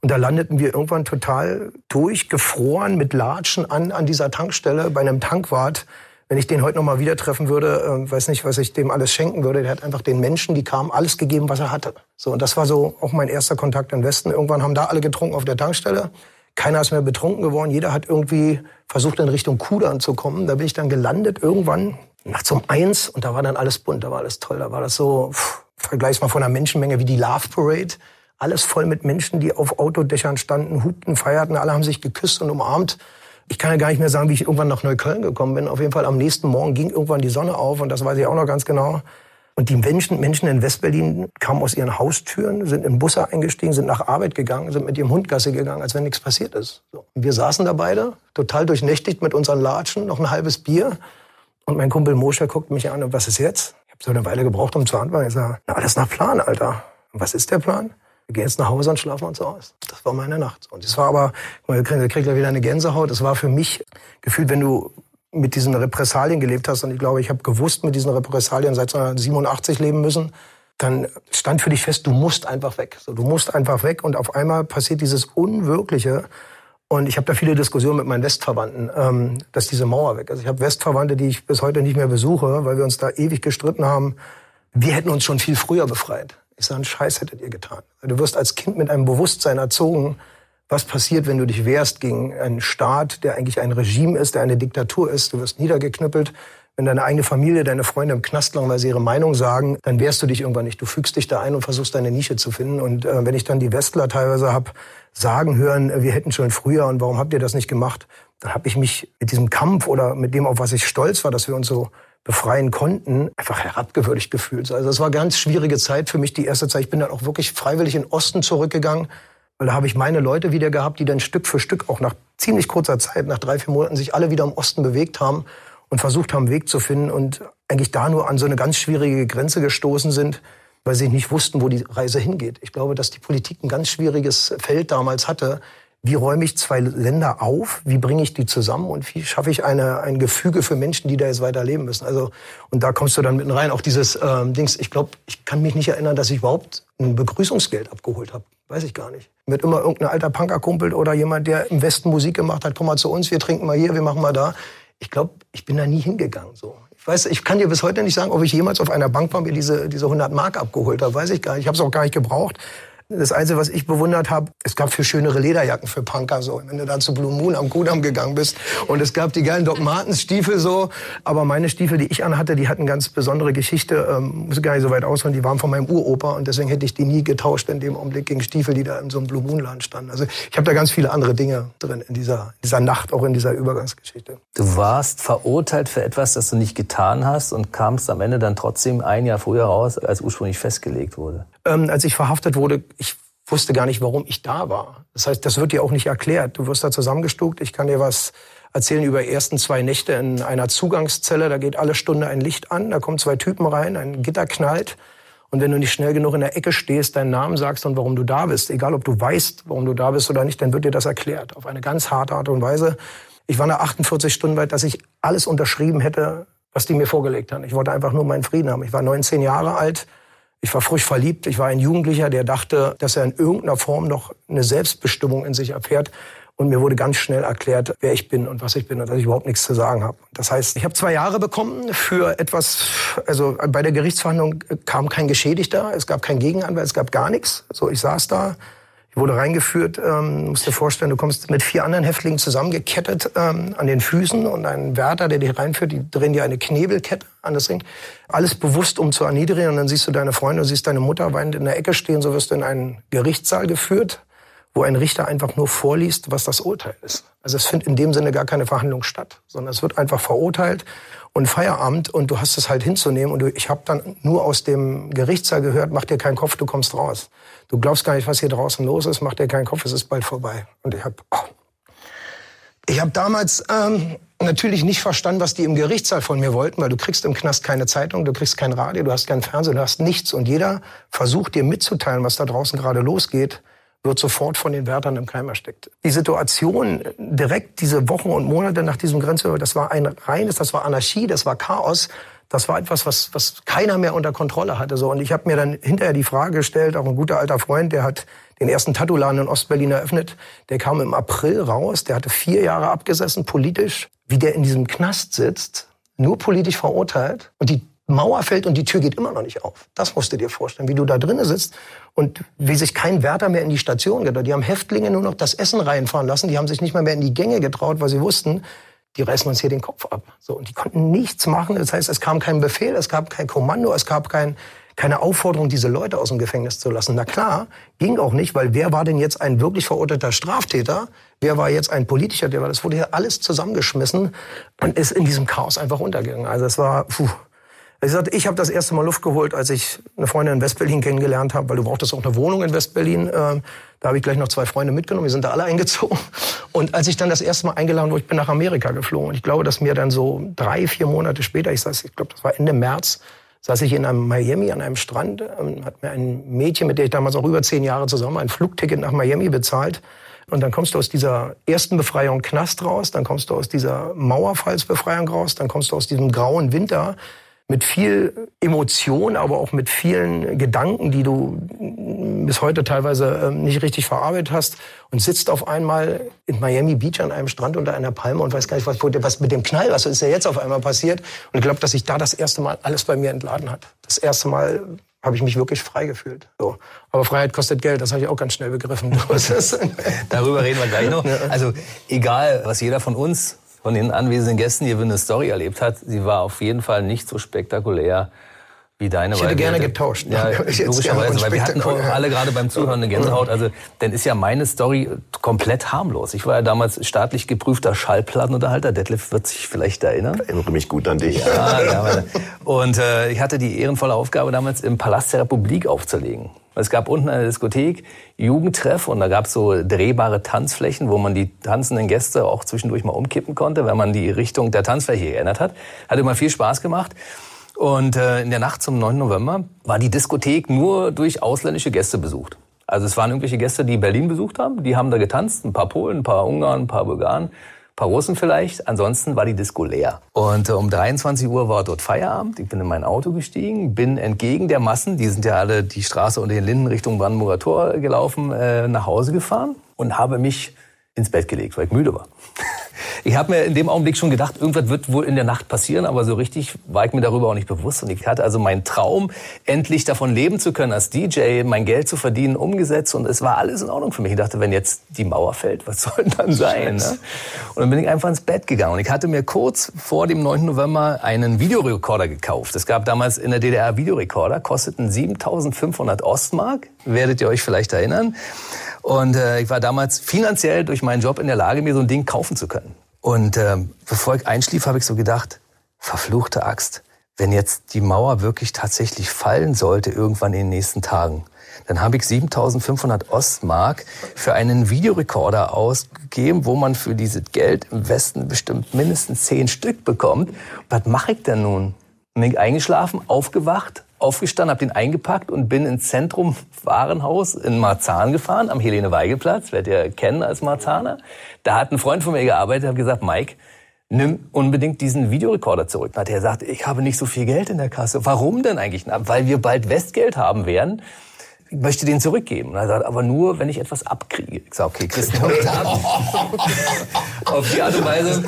Und da landeten wir irgendwann total durchgefroren mit Latschen an, an dieser Tankstelle bei einem Tankwart wenn ich den heute noch mal wieder treffen würde, äh, weiß nicht, was ich dem alles schenken würde. Der hat einfach den Menschen, die kamen, alles gegeben, was er hatte. So und das war so auch mein erster Kontakt im Westen. Irgendwann haben da alle getrunken auf der Tankstelle. Keiner ist mehr betrunken geworden. Jeder hat irgendwie versucht, in Richtung Kudamm zu kommen. Da bin ich dann gelandet irgendwann nachts um eins und da war dann alles bunt, da war alles toll. Da war das so, pff, vergleich's mal von der Menschenmenge wie die Love Parade. Alles voll mit Menschen, die auf Autodächern standen, hupten, feierten. Alle haben sich geküsst und umarmt ich kann ja gar nicht mehr sagen, wie ich irgendwann nach Neukölln gekommen bin. Auf jeden Fall am nächsten Morgen ging irgendwann die Sonne auf und das weiß ich auch noch ganz genau. Und die Menschen, Menschen in Westberlin kamen aus ihren Haustüren, sind in Busse eingestiegen, sind nach Arbeit gegangen, sind mit ihrem Hund Gasse gegangen, als wenn nichts passiert ist. So. Wir saßen da beide, total durchnächtigt mit unseren Latschen, noch ein halbes Bier. Und mein Kumpel Moshe guckt mich an und was ist jetzt? Ich habe so eine Weile gebraucht, um zu antworten. Ich sage, na, alles nach Plan, Alter. Und was ist der Plan? Wir gehen jetzt nach Hause und schlafen uns aus. Das war meine Nacht. Und es war aber, man kriegt ja wieder eine Gänsehaut. Es war für mich gefühlt, wenn du mit diesen Repressalien gelebt hast, und ich glaube, ich habe gewusst, mit diesen Repressalien seit 1987 leben müssen, dann stand für dich fest, du musst einfach weg. So, du musst einfach weg und auf einmal passiert dieses Unwirkliche. Und ich habe da viele Diskussionen mit meinen Westverwandten, ähm, dass diese Mauer weg ist. Ich habe Westverwandte, die ich bis heute nicht mehr besuche, weil wir uns da ewig gestritten haben. Wir hätten uns schon viel früher befreit. Ich sage, einen Scheiß hättet ihr getan. Du wirst als Kind mit einem Bewusstsein erzogen, was passiert, wenn du dich wehrst gegen einen Staat, der eigentlich ein Regime ist, der eine Diktatur ist. Du wirst niedergeknüppelt. Wenn deine eigene Familie, deine Freunde im Knast lang, weil sie ihre Meinung sagen, dann wehrst du dich irgendwann nicht. Du fügst dich da ein und versuchst deine Nische zu finden. Und äh, wenn ich dann die Westler teilweise hab sagen hören, äh, wir hätten schon früher und warum habt ihr das nicht gemacht, dann habe ich mich mit diesem Kampf oder mit dem, auf was ich stolz war, dass wir uns so befreien konnten, einfach herabgewürdigt gefühlt. Also es war ganz schwierige Zeit für mich, die erste Zeit. Ich bin dann auch wirklich freiwillig in den Osten zurückgegangen, weil da habe ich meine Leute wieder gehabt, die dann Stück für Stück, auch nach ziemlich kurzer Zeit, nach drei, vier Monaten, sich alle wieder im Osten bewegt haben und versucht haben, einen Weg zu finden und eigentlich da nur an so eine ganz schwierige Grenze gestoßen sind, weil sie nicht wussten, wo die Reise hingeht. Ich glaube, dass die Politik ein ganz schwieriges Feld damals hatte, wie räume ich zwei Länder auf, wie bringe ich die zusammen und wie schaffe ich eine, ein Gefüge für Menschen, die da jetzt weiter leben müssen. Also und da kommst du dann mitten rein. Auch dieses ähm, Dings. Ich glaube, ich kann mich nicht erinnern, dass ich überhaupt ein Begrüßungsgeld abgeholt habe. Weiß ich gar nicht. Mit immer irgendein alter Punkerkumpel oder jemand, der im Westen Musik gemacht hat, komm mal zu uns, wir trinken mal hier, wir machen mal da. Ich glaube, ich bin da nie hingegangen. So. Ich weiß, ich kann dir bis heute nicht sagen, ob ich jemals auf einer Bank war mir diese, diese 100 Mark abgeholt habe. Weiß ich gar nicht. Ich habe es auch gar nicht gebraucht. Das Einzige, was ich bewundert habe, es gab viel schönere Lederjacken für Punker so. Wenn du da zu Blue Moon am Kudamm gegangen bist und es gab die geilen Doc Martens Stiefel so, aber meine Stiefel, die ich anhatte, die hatten ganz besondere Geschichte, ähm, muss gar nicht so weit ausholen, die waren von meinem Uropa und deswegen hätte ich die nie getauscht in dem Augenblick gegen Stiefel, die da in so einem Blue Moon Laden standen. Also ich habe da ganz viele andere Dinge drin in dieser dieser Nacht, auch in dieser Übergangsgeschichte. Du warst verurteilt für etwas, das du nicht getan hast und kamst am Ende dann trotzdem ein Jahr früher raus, als ursprünglich festgelegt wurde ähm, als ich verhaftet wurde, ich wusste gar nicht, warum ich da war. Das heißt, das wird dir auch nicht erklärt. Du wirst da zusammengestuckt. Ich kann dir was erzählen über die ersten zwei Nächte in einer Zugangszelle. Da geht alle Stunde ein Licht an, da kommen zwei Typen rein, ein Gitter knallt. Und wenn du nicht schnell genug in der Ecke stehst, deinen Namen sagst und warum du da bist, egal ob du weißt, warum du da bist oder nicht, dann wird dir das erklärt. Auf eine ganz harte Art und Weise. Ich war nach 48 Stunden weit, dass ich alles unterschrieben hätte, was die mir vorgelegt haben. Ich wollte einfach nur meinen Frieden haben. Ich war 19 Jahre alt ich war frisch verliebt. Ich war ein Jugendlicher, der dachte, dass er in irgendeiner Form noch eine Selbstbestimmung in sich erfährt. Und mir wurde ganz schnell erklärt, wer ich bin und was ich bin und dass ich überhaupt nichts zu sagen habe. Das heißt, ich habe zwei Jahre bekommen für etwas, also bei der Gerichtsverhandlung kam kein Geschädigter, es gab kein Gegenanwalt, es gab gar nichts. So, ich saß da, wurde reingeführt, ähm, musst dir vorstellen, du kommst mit vier anderen Häftlingen zusammengekettet ähm, an den Füßen und ein Wärter, der dich reinführt, die drehen dir eine Knebelkette an das Ring. Alles bewusst, um zu erniedrigen und dann siehst du deine Freunde, du siehst deine Mutter weinend in der Ecke stehen, so wirst du in einen Gerichtssaal geführt, wo ein Richter einfach nur vorliest, was das Urteil ist. Also es findet in dem Sinne gar keine Verhandlung statt, sondern es wird einfach verurteilt und Feierabend und du hast es halt hinzunehmen und du, ich habe dann nur aus dem Gerichtssaal gehört, mach dir keinen Kopf, du kommst raus. Du glaubst gar nicht, was hier draußen los ist, mach dir keinen Kopf, es ist bald vorbei. Und ich habe oh. ich habe damals ähm, natürlich nicht verstanden, was die im Gerichtssaal von mir wollten, weil du kriegst im Knast keine Zeitung, du kriegst kein Radio, du hast kein Fernsehen, du hast nichts und jeder versucht dir mitzuteilen, was da draußen gerade losgeht wird sofort von den Wärtern im Keim erstickt. Die Situation direkt diese Wochen und Monate nach diesem Grenzübergang, das war ein reines, das war Anarchie, das war Chaos. Das war etwas, was, was keiner mehr unter Kontrolle hatte. So. Und ich habe mir dann hinterher die Frage gestellt, auch ein guter alter Freund, der hat den ersten Tattoo-Laden in Ostberlin eröffnet. Der kam im April raus, der hatte vier Jahre abgesessen, politisch. Wie der in diesem Knast sitzt, nur politisch verurteilt. Und die Mauer fällt und die Tür geht immer noch nicht auf. Das musst du dir vorstellen, wie du da drinnen sitzt und wie sich kein Wärter mehr in die Station getraut. Die haben Häftlinge nur noch das Essen reinfahren lassen. Die haben sich nicht mal mehr in die Gänge getraut, weil sie wussten, die reißen uns hier den Kopf ab. So, und die konnten nichts machen. Das heißt, es kam kein Befehl, es gab kein Kommando, es gab kein, keine Aufforderung, diese Leute aus dem Gefängnis zu lassen. Na klar, ging auch nicht, weil wer war denn jetzt ein wirklich verurteilter Straftäter? Wer war jetzt ein politischer? Der war, das wurde hier alles zusammengeschmissen und ist in diesem Chaos einfach untergegangen. Also es war, puh, ich sagte, ich habe das erste Mal Luft geholt, als ich eine Freundin in Westberlin kennengelernt habe, weil du brauchtest auch eine Wohnung in Westberlin. Ähm, da habe ich gleich noch zwei Freunde mitgenommen, wir sind da alle eingezogen. Und als ich dann das erste Mal eingeladen wurde, ich bin nach Amerika geflogen. Und ich glaube, dass mir dann so drei, vier Monate später, ich saß, ich glaube, das war Ende März, saß ich in einem Miami an einem Strand, ähm, hat mir ein Mädchen, mit der ich damals auch über zehn Jahre zusammen, ein Flugticket nach Miami bezahlt. Und dann kommst du aus dieser ersten Befreiung Knast raus, dann kommst du aus dieser Mauerfallsbefreiung raus, dann kommst du aus diesem grauen Winter mit viel Emotion, aber auch mit vielen Gedanken, die du bis heute teilweise ähm, nicht richtig verarbeitet hast und sitzt auf einmal in Miami Beach an einem Strand unter einer Palme und weiß gar nicht, was, was mit dem Knall, was ist ja jetzt auf einmal passiert. Und ich glaube, dass sich da das erste Mal alles bei mir entladen hat. Das erste Mal habe ich mich wirklich frei gefühlt. So. Aber Freiheit kostet Geld, das habe ich auch ganz schnell begriffen. Darüber reden wir gleich noch. Also egal, was jeder von uns von den anwesenden Gästen hier eine Story erlebt hat. Sie war auf jeden Fall nicht so spektakulär wie deine. Ich hätte gerne wir, getauscht. Ja, logischerweise, weil wir hatten alle gerade beim Zuhören eine Gänsehaut. Also, dann ist ja meine Story komplett harmlos. Ich war ja damals staatlich geprüfter Schallplattenunterhalter. Detlef wird sich vielleicht erinnern. Ich erinnere mich gut an dich. Ja, ja, und äh, ich hatte die ehrenvolle Aufgabe, damals im Palast der Republik aufzulegen. Es gab unten eine Diskothek, Jugendtreff, und da gab es so drehbare Tanzflächen, wo man die tanzenden Gäste auch zwischendurch mal umkippen konnte, wenn man die Richtung der Tanzfläche geändert hat. Hat immer viel Spaß gemacht. Und äh, in der Nacht zum 9. November war die Diskothek nur durch ausländische Gäste besucht. Also es waren irgendwelche Gäste, die Berlin besucht haben, die haben da getanzt, ein paar Polen, ein paar Ungarn, ein paar Bulgaren paar Russen vielleicht. Ansonsten war die Disco leer. Und äh, um 23 Uhr war dort Feierabend. Ich bin in mein Auto gestiegen, bin entgegen der Massen, die sind ja alle die Straße unter den Linden Richtung Brandenburger Tor gelaufen, äh, nach Hause gefahren und habe mich ins Bett gelegt, weil ich müde war. Ich habe mir in dem Augenblick schon gedacht, irgendwas wird wohl in der Nacht passieren, aber so richtig war ich mir darüber auch nicht bewusst. Und ich hatte also meinen Traum, endlich davon leben zu können, als DJ mein Geld zu verdienen, umgesetzt. Und es war alles in Ordnung für mich. Ich dachte, wenn jetzt die Mauer fällt, was soll denn dann sein? Ne? Und dann bin ich einfach ins Bett gegangen. Und ich hatte mir kurz vor dem 9. November einen Videorekorder gekauft. Es gab damals in der DDR Videorekorder, kosteten 7500 Ostmark. Werdet ihr euch vielleicht erinnern. Und äh, ich war damals finanziell durch meinen Job in der Lage, mir so ein Ding kaufen zu können. Und äh, bevor ich einschlief, habe ich so gedacht, verfluchte Axt, wenn jetzt die Mauer wirklich tatsächlich fallen sollte irgendwann in den nächsten Tagen, dann habe ich 7500 Ostmark für einen Videorekorder ausgegeben, wo man für dieses Geld im Westen bestimmt mindestens zehn Stück bekommt. Was mache ich denn nun? Bin ich eingeschlafen, aufgewacht, aufgestanden, habe den eingepackt und bin ins Zentrum Warenhaus in Marzahn gefahren, am Helene-Weigel-Platz, werdet ihr kennen als Marzahner. Da hat ein Freund von mir gearbeitet, habe gesagt, Mike, nimm unbedingt diesen Videorekorder zurück. Da hat er gesagt, ich habe nicht so viel Geld in der Kasse. Warum denn eigentlich? Na, weil wir bald Westgeld haben werden ich möchte den zurückgeben. Und er sagt, aber nur, wenn ich etwas abkriege. Ich sage, okay, kriegst du ab. Auf die Art und Weise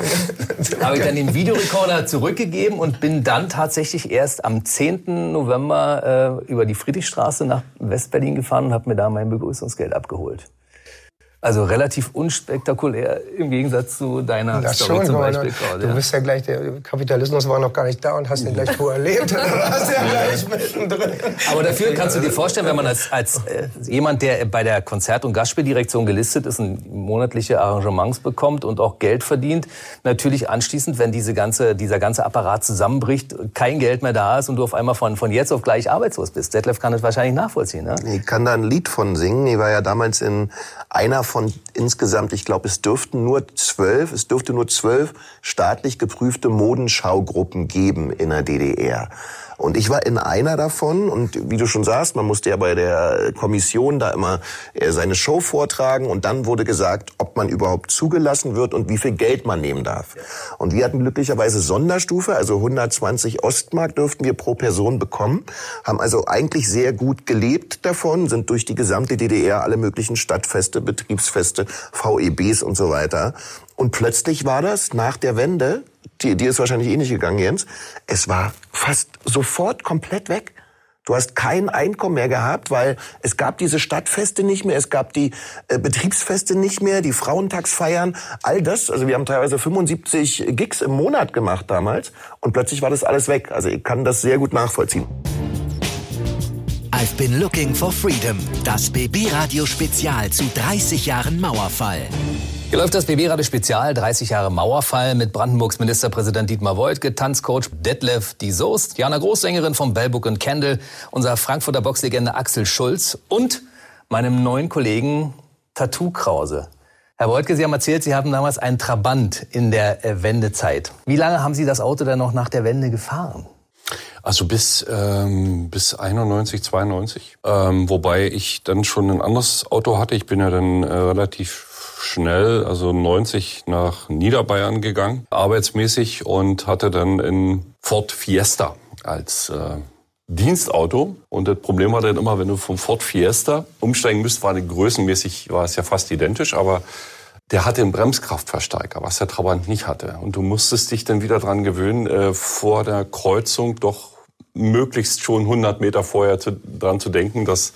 habe ich dann den Videorekorder zurückgegeben und bin dann tatsächlich erst am 10. November äh, über die Friedrichstraße nach Westberlin gefahren und habe mir da mein Begrüßungsgeld abgeholt. Also relativ unspektakulär im Gegensatz zu deiner Das Story schon, zum Beispiel. du Claudia. bist ja gleich, der Kapitalismus war noch gar nicht da und hast den gleich vorerlebt. Du warst ja gleich mittendrin. Aber dafür kannst du dir vorstellen, wenn man als, als äh, jemand, der bei der Konzert- und Gastspieldirektion gelistet ist, und monatliche Arrangements bekommt und auch Geld verdient, natürlich anschließend, wenn diese ganze, dieser ganze Apparat zusammenbricht, kein Geld mehr da ist und du auf einmal von, von jetzt auf gleich arbeitslos bist. Detlef kann das wahrscheinlich nachvollziehen, ne? Ich kann da ein Lied von singen. Ich war ja damals in einer von insgesamt, ich glaube, es dürften nur zwölf, es dürfte nur zwölf staatlich geprüfte Modenschaugruppen geben in der DDR. Und ich war in einer davon und wie du schon sagst, man musste ja bei der Kommission da immer äh, seine Show vortragen und dann wurde gesagt, ob man überhaupt zugelassen wird und wie viel Geld man nehmen darf. Und wir hatten glücklicherweise Sonderstufe, also 120 Ostmark dürften wir pro Person bekommen, haben also eigentlich sehr gut gelebt davon, sind durch die gesamte DDR alle möglichen Stadtfeste, Betriebsfeste, VEBs und so weiter. Und plötzlich war das nach der Wende, die, dir ist wahrscheinlich eh nicht gegangen, Jens, es war fast sofort komplett weg. Du hast kein Einkommen mehr gehabt, weil es gab diese Stadtfeste nicht mehr, es gab die äh, Betriebsfeste nicht mehr, die Frauentagsfeiern, all das. Also wir haben teilweise 75 Gigs im Monat gemacht damals und plötzlich war das alles weg. Also ich kann das sehr gut nachvollziehen. I've been looking for freedom. Das BB-Radio Spezial zu 30 Jahren Mauerfall. Hier läuft das BB-Radio Spezial, 30 Jahre Mauerfall mit Brandenburgs Ministerpräsident Dietmar Woidke, Tanzcoach Detlef Die Soest, Jana Großsängerin vom Bellbook und Candle, unser Frankfurter Boxlegende Axel Schulz und meinem neuen Kollegen Tattoo Krause. Herr Woidke, Sie haben erzählt, Sie haben damals einen Trabant in der äh, Wendezeit. Wie lange haben Sie das Auto dann noch nach der Wende gefahren? Also bis, ähm, bis 91, 92. Ähm, wobei ich dann schon ein anderes Auto hatte. Ich bin ja dann äh, relativ schnell, also 90 nach Niederbayern gegangen, arbeitsmäßig und hatte dann in Ford Fiesta als äh, Dienstauto. Und das Problem war dann immer, wenn du vom Ford Fiesta umsteigen müsst, war größenmäßig, war es ja fast identisch, aber der hatte einen Bremskraftverstärker, was der Trabant nicht hatte. Und du musstest dich dann wieder dran gewöhnen, äh, vor der Kreuzung doch möglichst schon 100 Meter vorher zu, dran zu denken, dass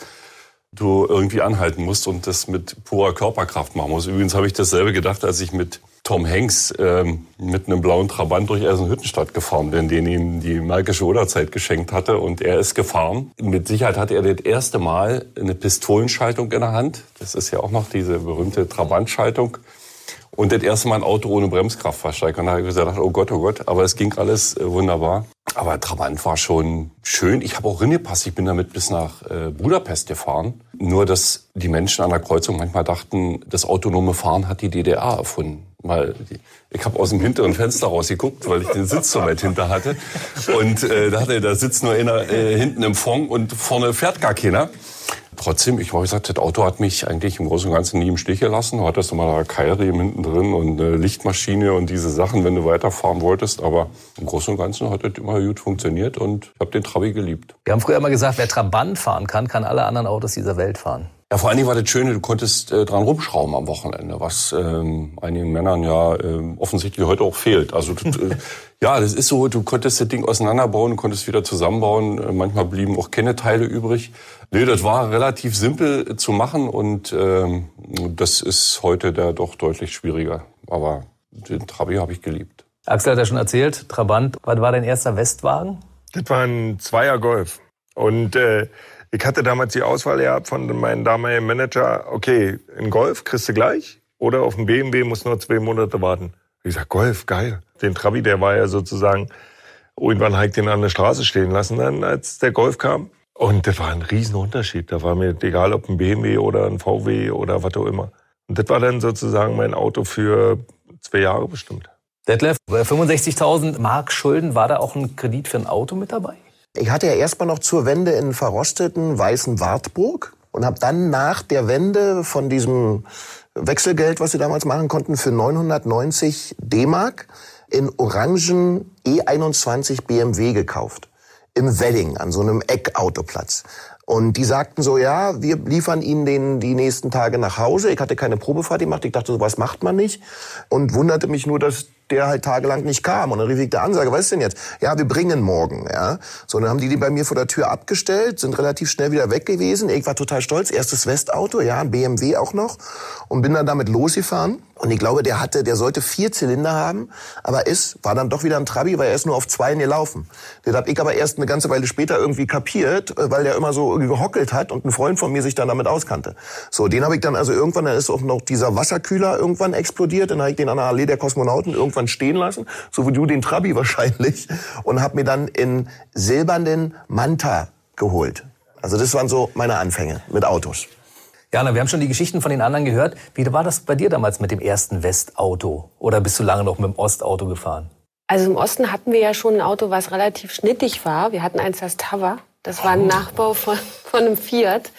du irgendwie anhalten musst und das mit purer Körperkraft machen musst. Übrigens habe ich dasselbe gedacht, als ich mit Tom Hanks ähm, mit einem blauen Trabant durch Eisenhüttenstadt gefahren bin, den ihm die Märkische Oderzeit geschenkt hatte. Und er ist gefahren. Mit Sicherheit hatte er das erste Mal eine Pistolenschaltung in der Hand. Das ist ja auch noch diese berühmte Trabantschaltung. Und das erste Mal ein Auto ohne Bremskraftverstärker. Und da habe ich gesagt, oh Gott, oh Gott. Aber es ging alles äh, wunderbar. Aber Trabant war schon schön. Ich habe auch reingepasst. Ich bin damit bis nach äh, Budapest gefahren. Nur, dass die Menschen an der Kreuzung manchmal dachten, das autonome Fahren hat die DDR erfunden. Weil ich habe aus dem hinteren Fenster rausgeguckt, weil ich den Sitz so weit hinter hatte. Und äh, da, hatte, da sitzt nur einer äh, hinten im Fond und vorne fährt gar keiner. Trotzdem, ich habe gesagt, das Auto hat mich eigentlich im Großen und Ganzen nie im Stich gelassen. Du hattest immer da Keilriemen hinten drin und eine Lichtmaschine und diese Sachen, wenn du weiterfahren wolltest. Aber im Großen und Ganzen hat das immer gut funktioniert und ich habe den Trabi geliebt. Wir haben früher immer gesagt, wer Trabant fahren kann, kann alle anderen Autos dieser Welt fahren. Ja, vor allen Dingen war das Schöne, du konntest äh, dran rumschrauben am Wochenende, was ähm, einigen Männern ja ähm, offensichtlich heute auch fehlt. Also das, äh, ja, das ist so, du konntest das Ding auseinanderbauen, du konntest wieder zusammenbauen. Äh, manchmal blieben auch keine Teile übrig. Nee, das war relativ simpel äh, zu machen und ähm, das ist heute da doch deutlich schwieriger. Aber den Trabi habe ich geliebt. Axel hat ja schon erzählt, Trabant, was war dein erster Westwagen? Das war ein Zweier Golf. Und äh, ich hatte damals die Auswahl gehabt von meinem damaligen Manager, okay, in Golf kriegst du gleich oder auf dem BMW musst du nur zwei Monate warten. Ich sag, Golf, geil. Den Trabi, der war ja sozusagen, irgendwann habe ich den an der Straße stehen lassen, dann, als der Golf kam. Und das war ein Riesenunterschied. Da war mir egal, ob ein BMW oder ein VW oder was auch immer. Und das war dann sozusagen mein Auto für zwei Jahre bestimmt. Detlef, bei 65.000 Mark Schulden, war da auch ein Kredit für ein Auto mit dabei? Ich hatte ja erstmal noch zur Wende in verrosteten weißen Wartburg und habe dann nach der Wende von diesem Wechselgeld, was sie damals machen konnten, für 990 D-Mark in orangen E21 BMW gekauft. Im Wedding, an so einem Eckautoplatz. Und die sagten so, ja, wir liefern Ihnen den die nächsten Tage nach Hause. Ich hatte keine Probefahrt gemacht. Ich dachte, sowas macht man nicht. Und wunderte mich nur, dass der halt tagelang nicht kam. Und dann rief ich der Ansage, was ist denn jetzt? Ja, wir bringen morgen. Ja. So, dann haben die die bei mir vor der Tür abgestellt, sind relativ schnell wieder weg gewesen. Ich war total stolz. Erstes Westauto, ja, ein BMW auch noch. Und bin dann damit losgefahren. Und ich glaube, der hatte, der sollte vier Zylinder haben, aber ist, war dann doch wieder ein Trabi, weil er ist nur auf zwei gelaufen. Das hab ich aber erst eine ganze Weile später irgendwie kapiert, äh, weil der immer so gehockelt hat und ein Freund von mir sich dann damit auskannte. So, den habe ich dann also irgendwann, dann ist auch noch dieser Wasserkühler irgendwann explodiert, dann habe ich den an der Allee der Kosmonauten irgendwann stehen lassen, so wie du den Trabi wahrscheinlich, und habe mir dann in silbernen Manta geholt. Also das waren so meine Anfänge mit Autos. Jana, wir haben schon die Geschichten von den anderen gehört. Wie war das bei dir damals mit dem ersten Westauto? Oder bist du lange noch mit dem Ostauto gefahren? Also im Osten hatten wir ja schon ein Auto, was relativ schnittig war. Wir hatten eins, das Tava. Das war ein Nachbau von, von einem Fiat,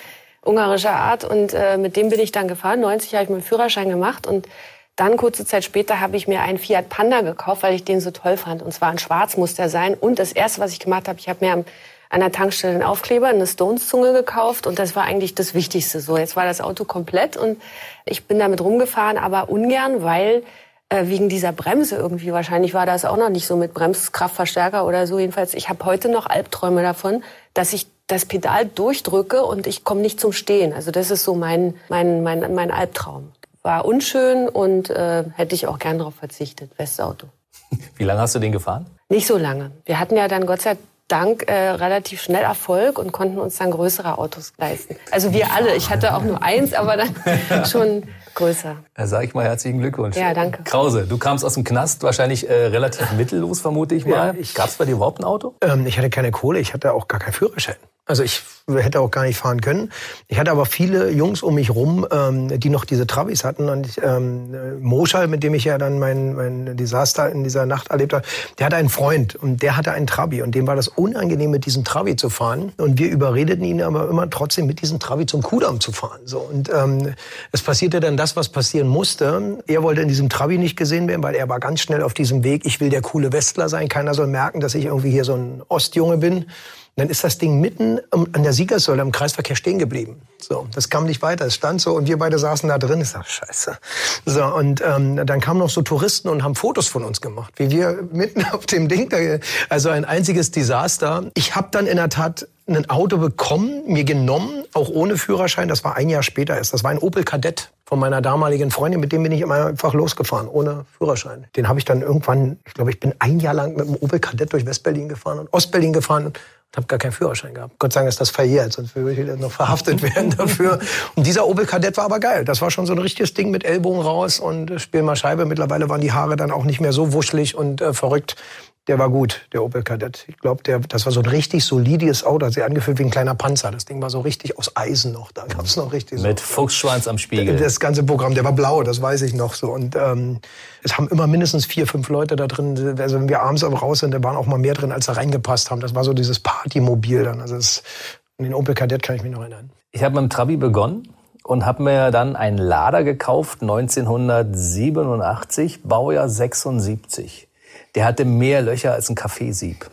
ungarischer Art. Und äh, mit dem bin ich dann gefahren. 90 habe ich meinen Führerschein gemacht. Und dann, kurze Zeit später, habe ich mir einen Fiat Panda gekauft, weil ich den so toll fand. Und zwar ein Schwarz muss der sein. Und das Erste, was ich gemacht habe, ich habe mir an der Tankstelle einen Aufkleber, eine Stones-Zunge gekauft und das war eigentlich das Wichtigste. So, jetzt war das Auto komplett und ich bin damit rumgefahren, aber ungern, weil äh, wegen dieser Bremse irgendwie wahrscheinlich war das auch noch nicht so mit Bremskraftverstärker oder so. Jedenfalls, ich habe heute noch Albträume davon, dass ich das Pedal durchdrücke und ich komme nicht zum Stehen. Also das ist so mein mein mein mein Albtraum. War unschön und äh, hätte ich auch gern darauf verzichtet. Westauto. Wie lange hast du den gefahren? Nicht so lange. Wir hatten ja dann Gott sei Dank äh, relativ schnell Erfolg und konnten uns dann größere Autos leisten. Also wir alle. Ich hatte auch nur eins, aber dann schon größer. Da sage ich mal herzlichen Glückwunsch. Ja, danke. Krause, du kamst aus dem Knast, wahrscheinlich äh, relativ mittellos, vermute ich mal. Ja, Gab es bei dir überhaupt ein Auto? Ähm, ich hatte keine Kohle, ich hatte auch gar keinen Führerschein. Also ich hätte auch gar nicht fahren können. Ich hatte aber viele Jungs um mich rum, ähm, die noch diese Trabis hatten. Und ich, ähm, Moschal, mit dem ich ja dann mein, mein Desaster in dieser Nacht erlebt habe, der hatte einen Freund und der hatte einen Trabi. Und dem war das unangenehm, mit diesem Trabi zu fahren. Und wir überredeten ihn aber immer trotzdem, mit diesem Trabi zum Kudamm zu fahren. So Und ähm, es passierte dann das, was passieren musste. Er wollte in diesem Trabi nicht gesehen werden, weil er war ganz schnell auf diesem Weg, ich will der coole Westler sein. Keiner soll merken, dass ich irgendwie hier so ein Ostjunge bin dann ist das Ding mitten an der Siegersäule im Kreisverkehr stehen geblieben. So, das kam nicht weiter. Es stand so und wir beide saßen da drin. Ich sag, scheiße. So, und ähm, dann kamen noch so Touristen und haben Fotos von uns gemacht, wie wir mitten auf dem Ding. Da, also ein einziges Desaster. Ich habe dann in der Tat ein Auto bekommen, mir genommen, auch ohne Führerschein. Das war ein Jahr später erst. Das war ein Opel Kadett von meiner damaligen Freundin. Mit dem bin ich immer einfach losgefahren, ohne Führerschein. Den habe ich dann irgendwann, ich glaube, ich bin ein Jahr lang mit dem Opel Kadett durch Westberlin gefahren und Ostberlin gefahren habe gar keinen Führerschein gehabt. Gott sei Dank ist das verjährt, sonst würde ich noch verhaftet werden dafür. Und dieser Opel Kadett war aber geil. Das war schon so ein richtiges Ding mit Ellbogen raus und äh, spiel mal Scheibe. Mittlerweile waren die Haare dann auch nicht mehr so wuschelig und äh, verrückt der war gut, der Opel Kadett. Ich glaube, der, das war so ein richtig solides Auto, sehr angefühlt wie ein kleiner Panzer. Das Ding war so richtig aus Eisen noch. Da gab's noch richtig Mit so. Fuchsschwanz am Spiegel. Das ganze Programm, der war blau, das weiß ich noch so. Und ähm, es haben immer mindestens vier, fünf Leute da drin. Also wenn wir abends aber raus sind, da waren auch mal mehr drin, als da reingepasst haben. Das war so dieses Partymobil dann. Also das, den Opel Kadett kann ich mich noch erinnern. Ich habe mit dem Trabi begonnen und habe mir dann einen Lader gekauft, 1987, Baujahr 76. Der hatte mehr Löcher als ein Kaffeesieb.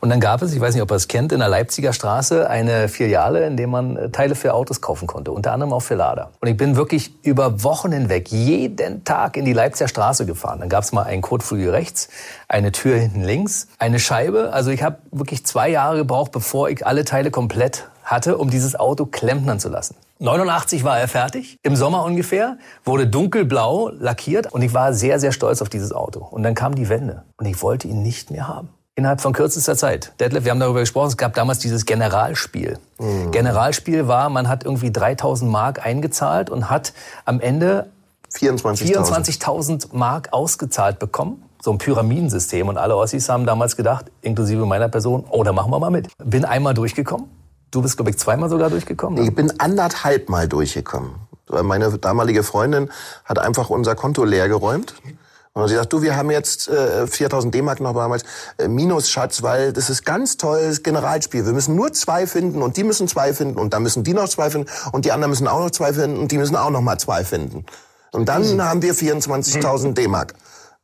Und dann gab es, ich weiß nicht, ob ihr es kennt, in der Leipziger Straße eine Filiale, in der man äh, Teile für Autos kaufen konnte, unter anderem auch für Lader. Und ich bin wirklich über Wochen hinweg jeden Tag in die Leipziger Straße gefahren. Dann gab es mal einen Kotflügel rechts, eine Tür hinten links, eine Scheibe. Also ich habe wirklich zwei Jahre gebraucht, bevor ich alle Teile komplett hatte, um dieses Auto klempnern zu lassen. 89 war er fertig, im Sommer ungefähr, wurde dunkelblau lackiert und ich war sehr, sehr stolz auf dieses Auto. Und dann kam die Wende und ich wollte ihn nicht mehr haben. Innerhalb von kürzester Zeit. Detlef, wir haben darüber gesprochen, es gab damals dieses Generalspiel. Mhm. Generalspiel war, man hat irgendwie 3000 Mark eingezahlt und hat am Ende 24.000 24 Mark ausgezahlt bekommen. So ein Pyramidensystem. Und alle Ossis haben damals gedacht, inklusive meiner Person, oh, da machen wir mal mit. Bin einmal durchgekommen Du bist, glaube ich, zweimal sogar durchgekommen? Ich bin anderthalb Mal durchgekommen. Meine damalige Freundin hat einfach unser Konto leer geräumt. Und sie sagt, du, wir haben jetzt äh, 4000 D-Mark noch damals äh, minus Schatz, weil das ist ganz tolles Generalspiel. Wir müssen nur zwei finden und die müssen zwei finden und dann müssen die noch zwei finden und die anderen müssen auch noch zwei finden und die müssen auch noch mal zwei finden. Und dann haben wir 24.000 D-Mark.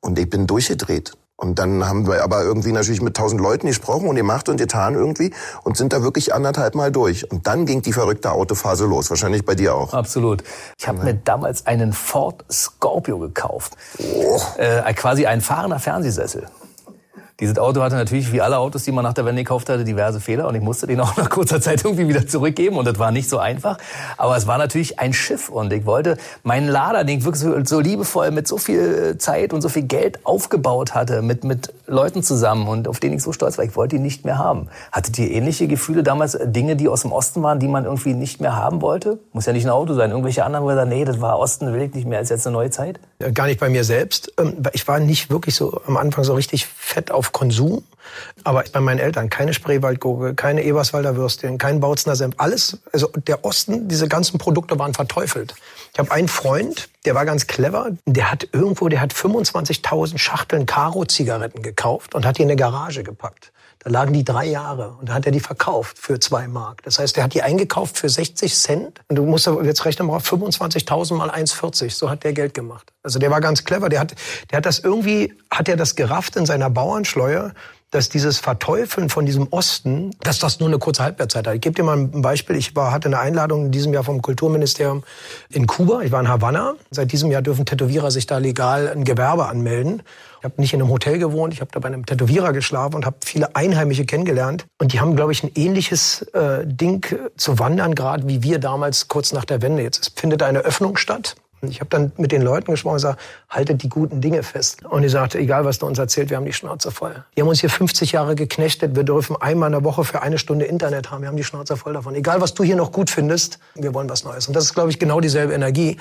Und ich bin durchgedreht. Und dann haben wir aber irgendwie natürlich mit tausend Leuten gesprochen und gemacht und getan irgendwie und sind da wirklich anderthalb Mal durch. Und dann ging die verrückte Autophase los. Wahrscheinlich bei dir auch. Absolut. Ich habe mir damals einen Ford Scorpio gekauft. Oh. Äh, quasi ein fahrender Fernsehsessel. Dieses Auto hatte natürlich, wie alle Autos, die man nach der Wende gekauft hatte, diverse Fehler und ich musste den auch nach kurzer Zeit irgendwie wieder zurückgeben und das war nicht so einfach. Aber es war natürlich ein Schiff und ich wollte meinen Lader, den ich wirklich so liebevoll mit so viel Zeit und so viel Geld aufgebaut hatte, mit, mit Leuten zusammen und auf den ich so stolz war, ich wollte ihn nicht mehr haben. Hattet ihr ähnliche Gefühle damals, Dinge, die aus dem Osten waren, die man irgendwie nicht mehr haben wollte? Muss ja nicht ein Auto sein, irgendwelche anderen, wo ihr sagt, nee, das war Osten, will ich nicht mehr, ist jetzt eine neue Zeit? Gar nicht bei mir selbst. Ähm, ich war nicht wirklich so am Anfang so richtig fett auf Konsum. Aber bei meinen Eltern keine Spreewaldgurke, keine Eberswalder Würstchen, kein Bautzner Senf. Alles, also der Osten, diese ganzen Produkte waren verteufelt. Ich habe einen Freund, der war ganz clever. Der hat irgendwo, der hat 25.000 Schachteln Karo-Zigaretten gekauft und hat die in eine Garage gepackt. Da lagen die drei Jahre und da hat er die verkauft für zwei Mark. Das heißt, er hat die eingekauft für 60 Cent und du musst jetzt rechnen, 25.000 mal 1,40. So hat der Geld gemacht. Also der war ganz clever. Der hat, der hat das irgendwie, hat er das gerafft in seiner Bauernschleue, dass dieses Verteufeln von diesem Osten, dass das nur eine kurze Halbwertszeit hat. Ich gebe dir mal ein Beispiel. Ich war, hatte eine Einladung in diesem Jahr vom Kulturministerium in Kuba. Ich war in Havanna. Seit diesem Jahr dürfen Tätowierer sich da legal ein Gewerbe anmelden. Ich habe nicht in einem Hotel gewohnt, ich habe da bei einem Tätowierer geschlafen und habe viele Einheimische kennengelernt. Und die haben, glaube ich, ein ähnliches äh, Ding zu wandern, gerade wie wir damals kurz nach der Wende. Jetzt findet eine Öffnung statt. Ich habe dann mit den Leuten gesprochen und gesagt, haltet die guten Dinge fest. Und die sagte, egal was du uns erzählt, wir haben die Schnauze voll. Die haben uns hier 50 Jahre geknechtet, wir dürfen einmal in der Woche für eine Stunde Internet haben, wir haben die Schnauze voll davon. Egal was du hier noch gut findest, wir wollen was Neues. Und das ist, glaube ich, genau dieselbe Energie.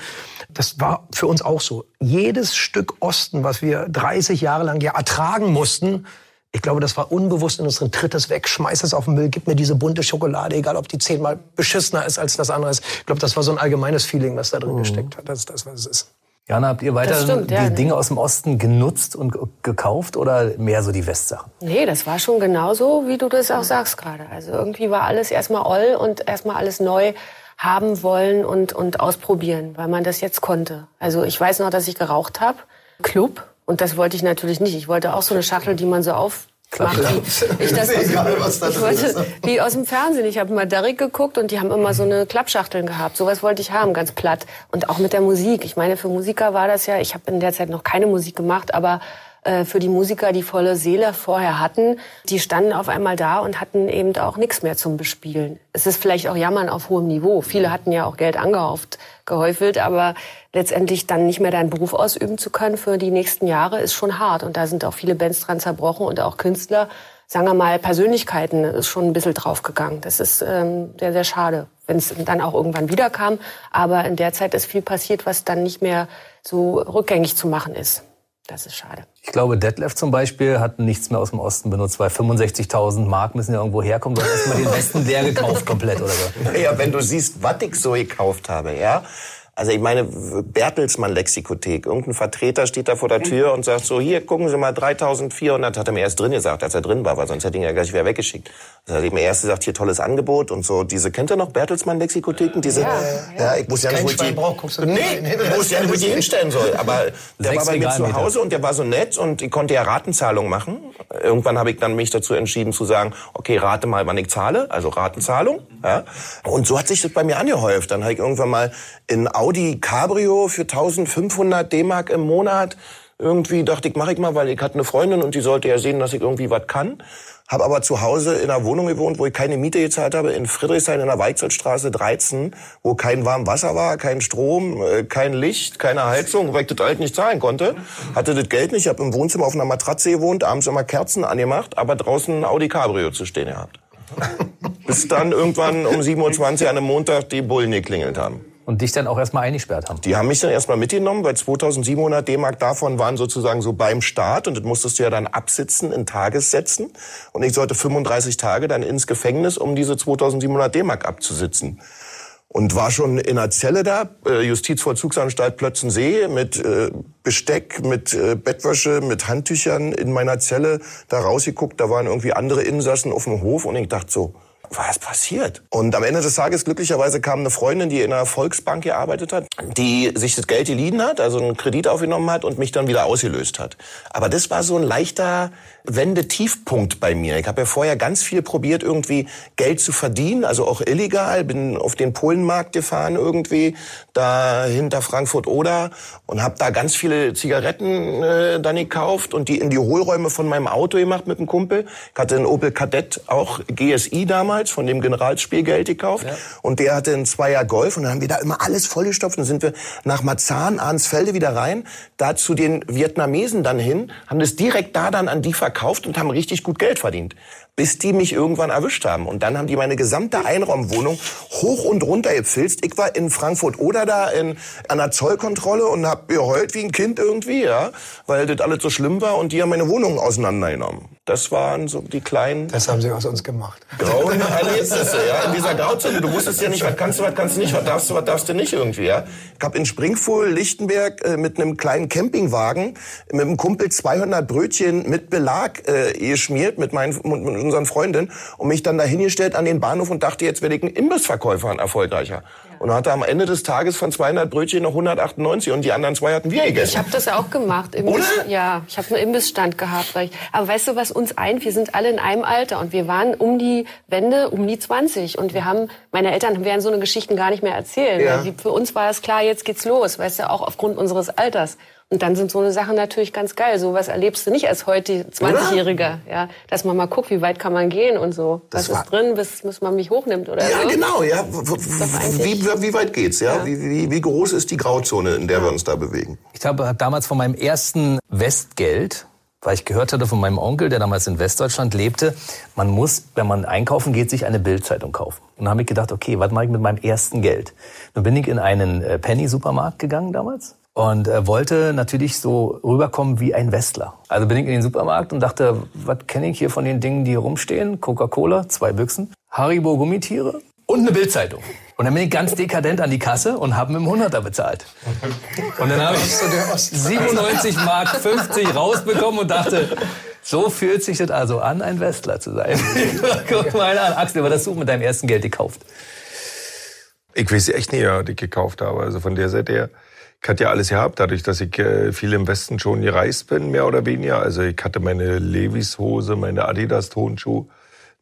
Das war für uns auch so. Jedes Stück Osten, was wir 30 Jahre lang ja ertragen mussten, ich glaube, das war unbewusst in uns drin. Tritt es weg, schmeiß es auf den Müll, gib mir diese bunte Schokolade, egal ob die zehnmal beschissener ist als das andere ist. Ich glaube, das war so ein allgemeines Feeling, was da drin mhm. gesteckt hat. Das ist das, was es ist. Jana, habt ihr weiter stimmt, die ja. Dinge aus dem Osten genutzt und gekauft oder mehr so die Westsachen? Nee, das war schon genauso, wie du das auch sagst gerade. Also irgendwie war alles erstmal oll und erstmal alles neu haben wollen und, und ausprobieren, weil man das jetzt konnte. Also ich weiß noch, dass ich geraucht habe. Club, und das wollte ich natürlich nicht. Ich wollte auch so eine Schachtel, die man so auf macht. Wie, ich das aus, egal, was da ich wollte, ist. Wie aus dem Fernsehen. Ich habe mal Derrick geguckt und die haben immer so eine Klappschachteln gehabt. Sowas wollte ich haben, ganz platt. Und auch mit der Musik. Ich meine, für Musiker war das ja, ich habe in der Zeit noch keine Musik gemacht, aber äh, für die Musiker, die volle Seele vorher hatten, die standen auf einmal da und hatten eben auch nichts mehr zum Bespielen. Es ist vielleicht auch Jammern auf hohem Niveau. Viele hatten ja auch Geld angehauft, gehäufelt, aber letztendlich dann nicht mehr deinen Beruf ausüben zu können für die nächsten Jahre ist schon hart. Und da sind auch viele Bands dran zerbrochen und auch Künstler, sagen wir mal, Persönlichkeiten ist schon ein bisschen draufgegangen. Das ist ähm, sehr, sehr schade, wenn es dann auch irgendwann wiederkam. Aber in der Zeit ist viel passiert, was dann nicht mehr so rückgängig zu machen ist. Das ist schade. Ich glaube, Detlef zum Beispiel hat nichts mehr aus dem Osten benutzt, weil 65.000 Mark müssen ja irgendwo herkommen. Du hast erstmal den Westen leer gekauft komplett oder so. Ja, wenn du siehst, was ich so gekauft habe, ja. Also ich meine, Bertelsmann Lexikothek, irgendein Vertreter steht da vor der Tür und sagt so, hier, gucken Sie mal, 3400, hat er mir erst drin gesagt, als er drin war, weil sonst hätte ich ihn ja gleich wieder weggeschickt. Also hat er mir erst gesagt, hier tolles Angebot und so, diese, kennt ihr noch Bertelsmann Lexikotheken? Diese, ja, ja. ja ich muss ja nicht, wo ich die, brauch, nee, ich wusste ja nicht, wo ich die hinstellen soll, aber der war bei mir zu Hause und der war so nett und ich konnte ja Ratenzahlung machen. Irgendwann habe ich dann mich dazu entschieden zu sagen, okay, rate mal, wann ich zahle, also Ratenzahlung, ja. Und so hat sich das bei mir angehäuft. Dann habe ich irgendwann mal in Audi Cabrio für 1500 D-Mark im Monat. Irgendwie dachte ich, mache ich mal, weil ich hatte eine Freundin und die sollte ja sehen, dass ich irgendwie was kann. Habe aber zu Hause in einer Wohnung gewohnt, wo ich keine Miete gezahlt habe, in Friedrichshain in der Weichselstraße 13, wo kein warm Wasser war, kein Strom, äh, kein Licht, keine Heizung, weil ich das halt nicht zahlen konnte. Hatte das Geld nicht, ich habe im Wohnzimmer auf einer Matratze gewohnt, abends immer Kerzen angemacht, aber draußen ein Audi Cabrio zu stehen gehabt. Bis dann irgendwann um 7.20 Uhr an einem Montag die Bullen geklingelt haben. Und dich dann auch erstmal eingesperrt haben? Die haben mich dann erstmal mitgenommen, weil 2700 D-Mark davon waren sozusagen so beim Start und das musstest du ja dann absitzen in Tagessätzen. Und ich sollte 35 Tage dann ins Gefängnis, um diese 2700 D-Mark abzusitzen. Und war schon in einer Zelle da, äh, Justizvollzugsanstalt Plötzensee, mit äh, Besteck, mit äh, Bettwäsche, mit Handtüchern in meiner Zelle da rausgeguckt. Da waren irgendwie andere Insassen auf dem Hof und ich dachte so, was passiert? Und am Ende des Tages glücklicherweise kam eine Freundin, die in einer Volksbank gearbeitet hat, die sich das Geld geliehen hat, also einen Kredit aufgenommen hat und mich dann wieder ausgelöst hat. Aber das war so ein leichter Wendetiefpunkt bei mir. Ich habe ja vorher ganz viel probiert, irgendwie Geld zu verdienen, also auch illegal. Bin auf den Polenmarkt gefahren irgendwie, da hinter Frankfurt oder und habe da ganz viele Zigaretten äh, dann gekauft und die in die Hohlräume von meinem Auto gemacht mit einem Kumpel. Ich hatte einen Opel Kadett, auch GSI damals, von dem Generalspielgeld gekauft. Ja. Und der hatte einen Zweier Golf und dann haben wir da immer alles vollgestopft. Und dann sind wir nach Marzahn, Arnsfelde wieder rein, da zu den Vietnamesen dann hin, haben das direkt da dann an die verkauft und haben richtig gut Geld verdient bis die mich irgendwann erwischt haben. Und dann haben die meine gesamte Einraumwohnung hoch und runter gepfilzt. Ich war in Frankfurt oder da in einer Zollkontrolle und hab geheult wie ein Kind irgendwie, ja, weil das alles so schlimm war und die haben meine Wohnung auseinandergenommen. Das waren so die kleinen. Das haben sie aus uns gemacht. Grauen Erlebnisse, ja. In dieser Grauzone. Du wusstest ja nicht, was kannst du, was kannst du nicht, was darfst du, was darfst du nicht irgendwie, ja. Ich hab in Springfuhl, Lichtenberg, äh, mit einem kleinen Campingwagen mit einem Kumpel 200 Brötchen mit Belag äh, geschmiert mit meinen, mit unseren Freundinnen und mich dann dahingestellt an den Bahnhof und dachte, jetzt werde ich ein Imbissverkäufer, ein erfolgreicher. Und hatte am Ende des Tages von 200 Brötchen noch 198 und die anderen zwei hatten wir gegessen. Ich habe das auch gemacht. Imbiss, Oder? Ja, ich habe einen Imbissstand gehabt. Ich, aber weißt du, was uns eint? Wir sind alle in einem Alter und wir waren um die Wende, um die 20. Und wir haben, meine Eltern werden so eine Geschichten gar nicht mehr erzählen. Ja. Für uns war es klar, jetzt geht's los, weißt du, auch aufgrund unseres Alters. Und dann sind so eine Sachen natürlich ganz geil. Sowas erlebst du nicht als heute 20-Jähriger, ja, dass man mal guckt, wie weit kann man gehen und so. Das Was ist drin, bis, bis man mich hochnnimmt oder Ja, so. genau, ja. Wie, wie, weit geht's, ja? Ja. Wie, wie, wie groß ist die Grauzone, in der wir uns da bewegen? Ich habe damals von meinem ersten Westgeld, weil ich gehört hatte von meinem Onkel, der damals in Westdeutschland lebte, man muss, wenn man einkaufen geht, sich eine Bildzeitung kaufen. Und dann habe ich gedacht, okay, was mache ich mit meinem ersten Geld? Dann bin ich in einen äh, Penny-Supermarkt gegangen damals und äh, wollte natürlich so rüberkommen wie ein Westler. Also bin ich in den Supermarkt und dachte, was kenne ich hier von den Dingen, die hier rumstehen? Coca-Cola, zwei Büchsen, Haribo Gummitiere und eine Bildzeitung. Und dann bin ich ganz dekadent an die Kasse und habe mit dem Hunderter bezahlt. Und dann habe ich 97 Mark 50 rausbekommen und dachte, so fühlt sich das also an, ein Westler zu sein. Guck mal an, Axel, was hast du mit deinem ersten Geld gekauft? Ich weiß echt nicht, was ich gekauft habe. Also von der Seite her, ich hatte ja alles gehabt, dadurch, dass ich äh, viel im Westen schon gereist bin, mehr oder weniger. Also ich hatte meine Levis-Hose, meine Adidas-Tonschuh,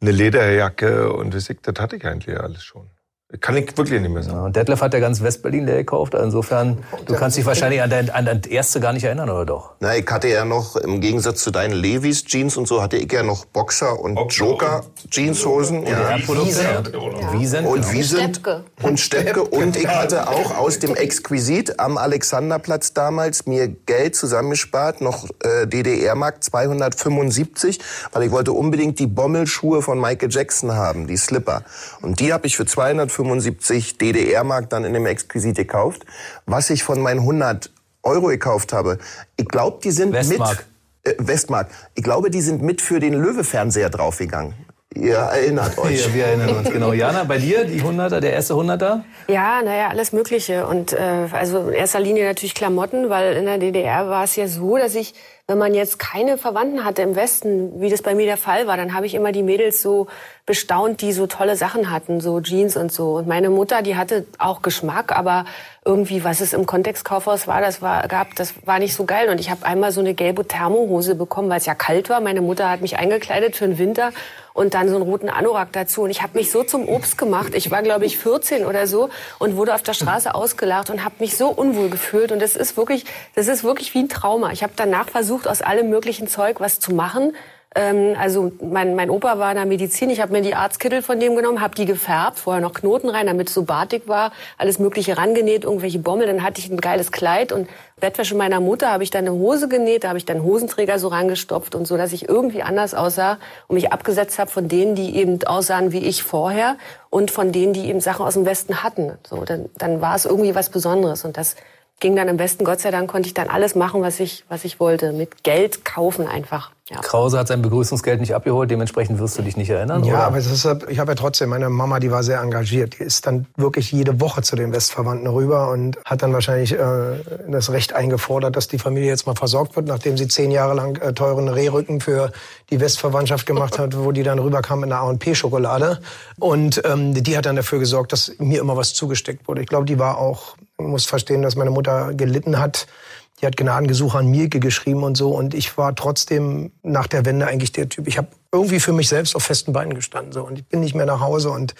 eine Lederjacke und weiß ich, das hatte ich eigentlich alles schon. Kann ich wirklich nicht mehr sagen. Ja, und Detlef hat ja ganz Westberlin leer gekauft. Also insofern, du kannst dich wahrscheinlich an dein, an dein erste gar nicht erinnern, oder doch? Na, ich hatte ja noch, im Gegensatz zu deinen Levis Jeans und so, hatte ich ja noch Boxer und Joker Jeanshosen. Ja. Und wie sind Steppke. und Steppke und ich hatte auch aus dem Exquisit am Alexanderplatz damals mir Geld zusammengespart, noch äh, DDR-Mark 275, weil ich wollte unbedingt die Bommelschuhe von Michael Jackson haben, die Slipper. Und die habe ich für 275 DDR-Mark dann in dem Exquisit gekauft. Was ich von meinen 100 Euro gekauft habe, ich glaube, die sind Westmark. mit äh, Westmark. Ich glaube, die sind mit für den Löwe-Fernseher draufgegangen. Ihr erinnert euch. Ja, wir erinnern uns, genau. Jana, bei dir, die Hunderter, der erste Hunderter? Ja, naja, alles Mögliche. Und äh, also in erster Linie natürlich Klamotten, weil in der DDR war es ja so, dass ich, wenn man jetzt keine Verwandten hatte im Westen, wie das bei mir der Fall war, dann habe ich immer die Mädels so bestaunt, die so tolle Sachen hatten, so Jeans und so. Und meine Mutter, die hatte auch Geschmack, aber irgendwie, was es im Kontextkaufhaus war, das war gab, das war nicht so geil. Und ich habe einmal so eine gelbe Thermohose bekommen, weil es ja kalt war. Meine Mutter hat mich eingekleidet für den Winter und dann so einen roten Anorak dazu. Und ich habe mich so zum Obst gemacht. Ich war, glaube ich, 14 oder so und wurde auf der Straße ausgelacht und habe mich so unwohl gefühlt. Und das ist wirklich, das ist wirklich wie ein Trauma. Ich habe danach versucht, aus allem möglichen Zeug was zu machen. Ähm, also mein, mein Opa war in der Medizin. Ich habe mir die Arztkittel von dem genommen, habe die gefärbt, vorher noch Knoten rein, damit es so batik war, alles Mögliche rangenäht, irgendwelche Bommel. Dann hatte ich ein geiles Kleid und Bettwäsche meiner Mutter habe ich dann eine Hose genäht, da habe ich dann Hosenträger so rangestopft und so, dass ich irgendwie anders aussah und mich abgesetzt habe von denen, die eben aussahen wie ich vorher und von denen, die eben Sachen aus dem Westen hatten. So, dann, dann war es irgendwie was Besonderes und das ging dann im Westen, Gott sei Dank, konnte ich dann alles machen, was ich, was ich wollte. Mit Geld kaufen einfach. Ja. Krause hat sein Begrüßungsgeld nicht abgeholt, dementsprechend wirst du dich nicht erinnern, Ja, oder? aber es ist, ich habe ja trotzdem, meine Mama, die war sehr engagiert. Die ist dann wirklich jede Woche zu den Westverwandten rüber und hat dann wahrscheinlich äh, das Recht eingefordert, dass die Familie jetzt mal versorgt wird, nachdem sie zehn Jahre lang äh, teuren Rehrücken für die Westverwandtschaft gemacht hat, wo die dann rüberkam in der A&P-Schokolade. Und ähm, die hat dann dafür gesorgt, dass mir immer was zugesteckt wurde. Ich glaube, die war auch, muss verstehen, dass meine Mutter gelitten hat. Die hat Gnadengesuche an Mielke geschrieben und so. Und ich war trotzdem nach der Wende eigentlich der Typ. Ich habe irgendwie für mich selbst auf festen Beinen gestanden. So. Und ich bin nicht mehr nach Hause. Und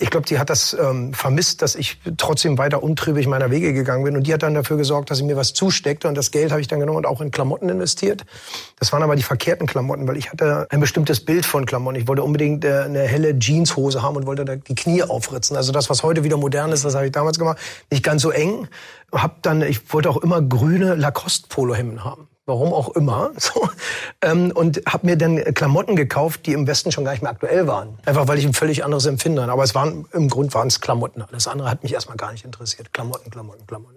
ich glaube, die hat das ähm, vermisst, dass ich trotzdem weiter untrübig meiner Wege gegangen bin. Und die hat dann dafür gesorgt, dass sie mir was zusteckte. Und das Geld habe ich dann genommen und auch in Klamotten investiert. Das waren aber die verkehrten Klamotten, weil ich hatte ein bestimmtes Bild von Klamotten. Ich wollte unbedingt äh, eine helle Jeanshose haben und wollte da die Knie aufritzen. Also das, was heute wieder modern ist, das habe ich damals gemacht. Nicht ganz so eng. Hab dann, ich wollte auch immer grüne Lacoste-Polohemden haben. Warum auch immer. So. Ähm, und habe mir dann Klamotten gekauft, die im Westen schon gar nicht mehr aktuell waren. Einfach weil ich ein völlig anderes Empfinden hatte. Aber es waren, im Grund waren es Klamotten. Alles andere hat mich erstmal gar nicht interessiert. Klamotten, Klamotten, Klamotten.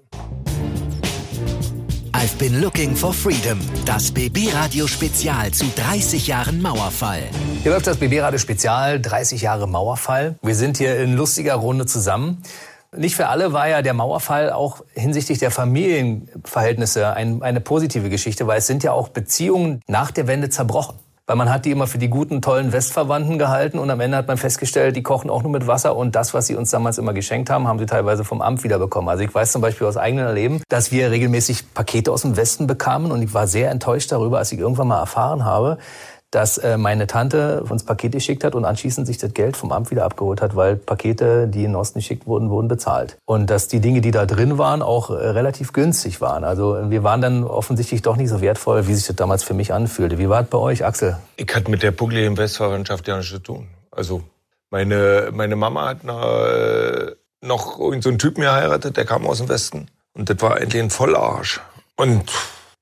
I've been looking for freedom. Das BB-Radio Spezial zu 30 Jahren Mauerfall. Hier läuft das BB-Radio Spezial, 30 Jahre Mauerfall. Wir sind hier in lustiger Runde zusammen. Nicht für alle war ja der Mauerfall auch hinsichtlich der Familienverhältnisse ein, eine positive Geschichte, weil es sind ja auch Beziehungen nach der Wende zerbrochen. Weil man hat die immer für die guten, tollen Westverwandten gehalten und am Ende hat man festgestellt, die kochen auch nur mit Wasser und das, was sie uns damals immer geschenkt haben, haben sie teilweise vom Amt wiederbekommen. Also ich weiß zum Beispiel aus eigenem Erleben, dass wir regelmäßig Pakete aus dem Westen bekamen und ich war sehr enttäuscht darüber, als ich irgendwann mal erfahren habe, dass äh, meine Tante uns Pakete geschickt hat und anschließend sich das Geld vom Amt wieder abgeholt hat, weil Pakete, die in den Osten geschickt wurden, wurden bezahlt. Und dass die Dinge, die da drin waren, auch äh, relativ günstig waren. Also wir waren dann offensichtlich doch nicht so wertvoll, wie sich das damals für mich anfühlte. Wie war es bei euch, Axel? Ich hatte mit der puckeligen Westverwandtschaft ja nichts zu tun. Also meine, meine Mama hat äh, noch irgendeinen so Typen geheiratet, der kam aus dem Westen. Und das war eigentlich ein Vollarsch. Und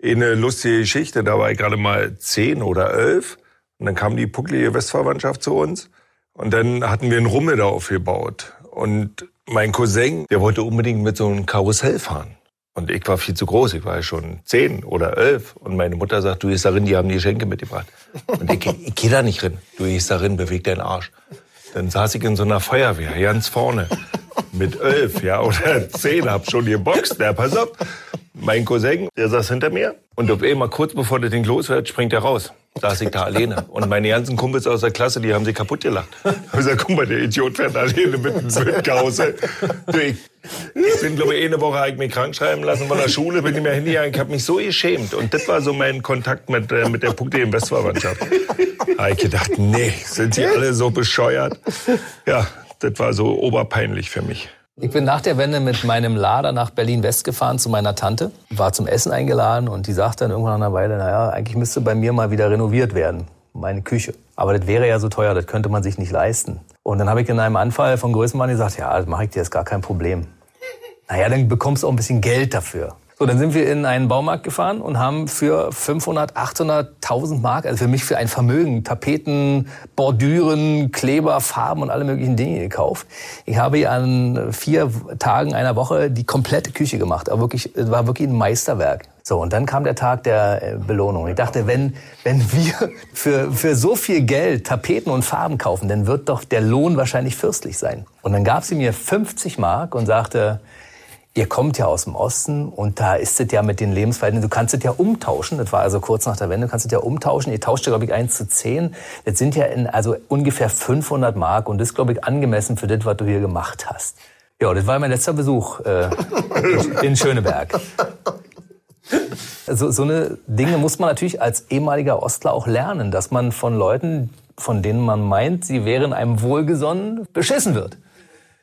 eine lustige Geschichte, da war ich gerade mal zehn oder elf. Und dann kam die pucklige Westverwandtschaft zu uns. Und dann hatten wir einen Rummel da aufgebaut. Und mein Cousin, der wollte unbedingt mit so einem Karussell fahren. Und ich war viel zu groß, ich war ja schon zehn oder elf. Und meine Mutter sagt, du gehst da rein, die haben die Geschenke mitgebracht. Und ich, ich geh da nicht rein. Du gehst da rein, beweg deinen Arsch. Dann saß ich in so einer Feuerwehr, ganz vorne. Mit elf, ja, oder zehn, hab schon geboxt. Ja, pass auf. Mein Cousin, der saß hinter mir. Und auf einmal, kurz bevor das Ding los wird, springt er raus. Saß ich da alleine. Und meine ganzen Kumpels aus der Klasse, die haben sich kaputt gelacht. Ich hab gesagt, guck mal, der Idiot fährt alleine mit Karussell. Du, Ich, ich bin, glaube ich, eine Woche hab ich mich krank schreiben lassen von der Schule, bin nicht mehr hingegangen. Ich habe mich so geschämt. Und das war so mein Kontakt mit, äh, mit der Punkte in Westverwandtschaft. Da hab ich gedacht, nee, sind sie alle so bescheuert? Ja, das war so oberpeinlich für mich. Ich bin nach der Wende mit meinem Lader nach Berlin-West gefahren zu meiner Tante, war zum Essen eingeladen und die sagte dann irgendwann nach einer Weile, naja, eigentlich müsste bei mir mal wieder renoviert werden, meine Küche. Aber das wäre ja so teuer, das könnte man sich nicht leisten. Und dann habe ich in einem Anfall von Größenwahn gesagt, ja, das mache ich dir, ist gar kein Problem. Naja, dann bekommst du auch ein bisschen Geld dafür. So, dann sind wir in einen Baumarkt gefahren und haben für 500, 800, 1000 Mark, also für mich für ein Vermögen, Tapeten, Bordüren, Kleber, Farben und alle möglichen Dinge gekauft. Ich habe hier an vier Tagen einer Woche die komplette Küche gemacht. Aber wirklich, es war wirklich ein Meisterwerk. So, und dann kam der Tag der äh, Belohnung. Ich dachte, wenn, wenn wir für, für so viel Geld Tapeten und Farben kaufen, dann wird doch der Lohn wahrscheinlich fürstlich sein. Und dann gab sie mir 50 Mark und sagte, ihr kommt ja aus dem Osten und da ist es ja mit den Lebensverhältnissen, du kannst es ja umtauschen, das war also kurz nach der Wende, du kannst es ja umtauschen, ihr tauscht ja, glaube ich, 1 zu 10, das sind ja in, also ungefähr 500 Mark und das ist, glaube ich, angemessen für das, was du hier gemacht hast. Ja, das war mein letzter Besuch äh, in, Schöneberg. So, so eine Dinge muss man natürlich als ehemaliger Ostler auch lernen, dass man von Leuten, von denen man meint, sie wären einem wohlgesonnen, beschissen wird.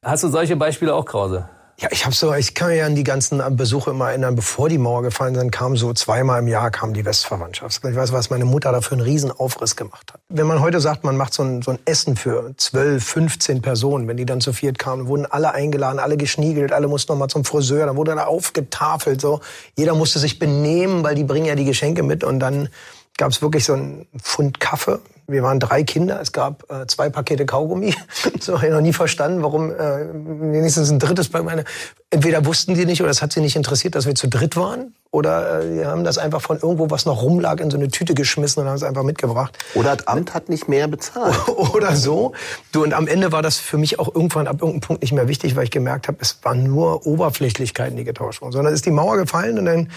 Hast du solche Beispiele auch, Krause? Ja, ich habe so, ich kann ja an die ganzen Besuche immer erinnern, bevor die Mauer gefallen sind, kam so zweimal im Jahr kam die Westverwandtschaft. Ich weiß, was meine Mutter da für einen riesen Aufriss gemacht hat. Wenn man heute sagt, man macht so ein, so ein Essen für 12, 15 Personen, wenn die dann zu viert kamen, wurden alle eingeladen, alle geschniegelt, alle mussten noch mal zum Friseur, dann wurde da aufgetafelt, so. Jeder musste sich benehmen, weil die bringen ja die Geschenke mit und dann gab es wirklich so einen Pfund Kaffee, Wir waren drei Kinder, es gab äh, zwei Pakete Kaugummi. so habe ich noch nie verstanden, warum äh, wenigstens ein drittes bei meiner. Entweder wussten die nicht oder es hat sie nicht interessiert, dass wir zu dritt waren. Oder äh, die haben das einfach von irgendwo, was noch rumlag, in so eine Tüte geschmissen und haben es einfach mitgebracht. Oder das Amt hat nicht mehr bezahlt. oder so. Du, und am Ende war das für mich auch irgendwann ab irgendeinem Punkt nicht mehr wichtig, weil ich gemerkt habe, es waren nur Oberflächlichkeiten, die getauscht wurden. Sondern ist die Mauer gefallen und dann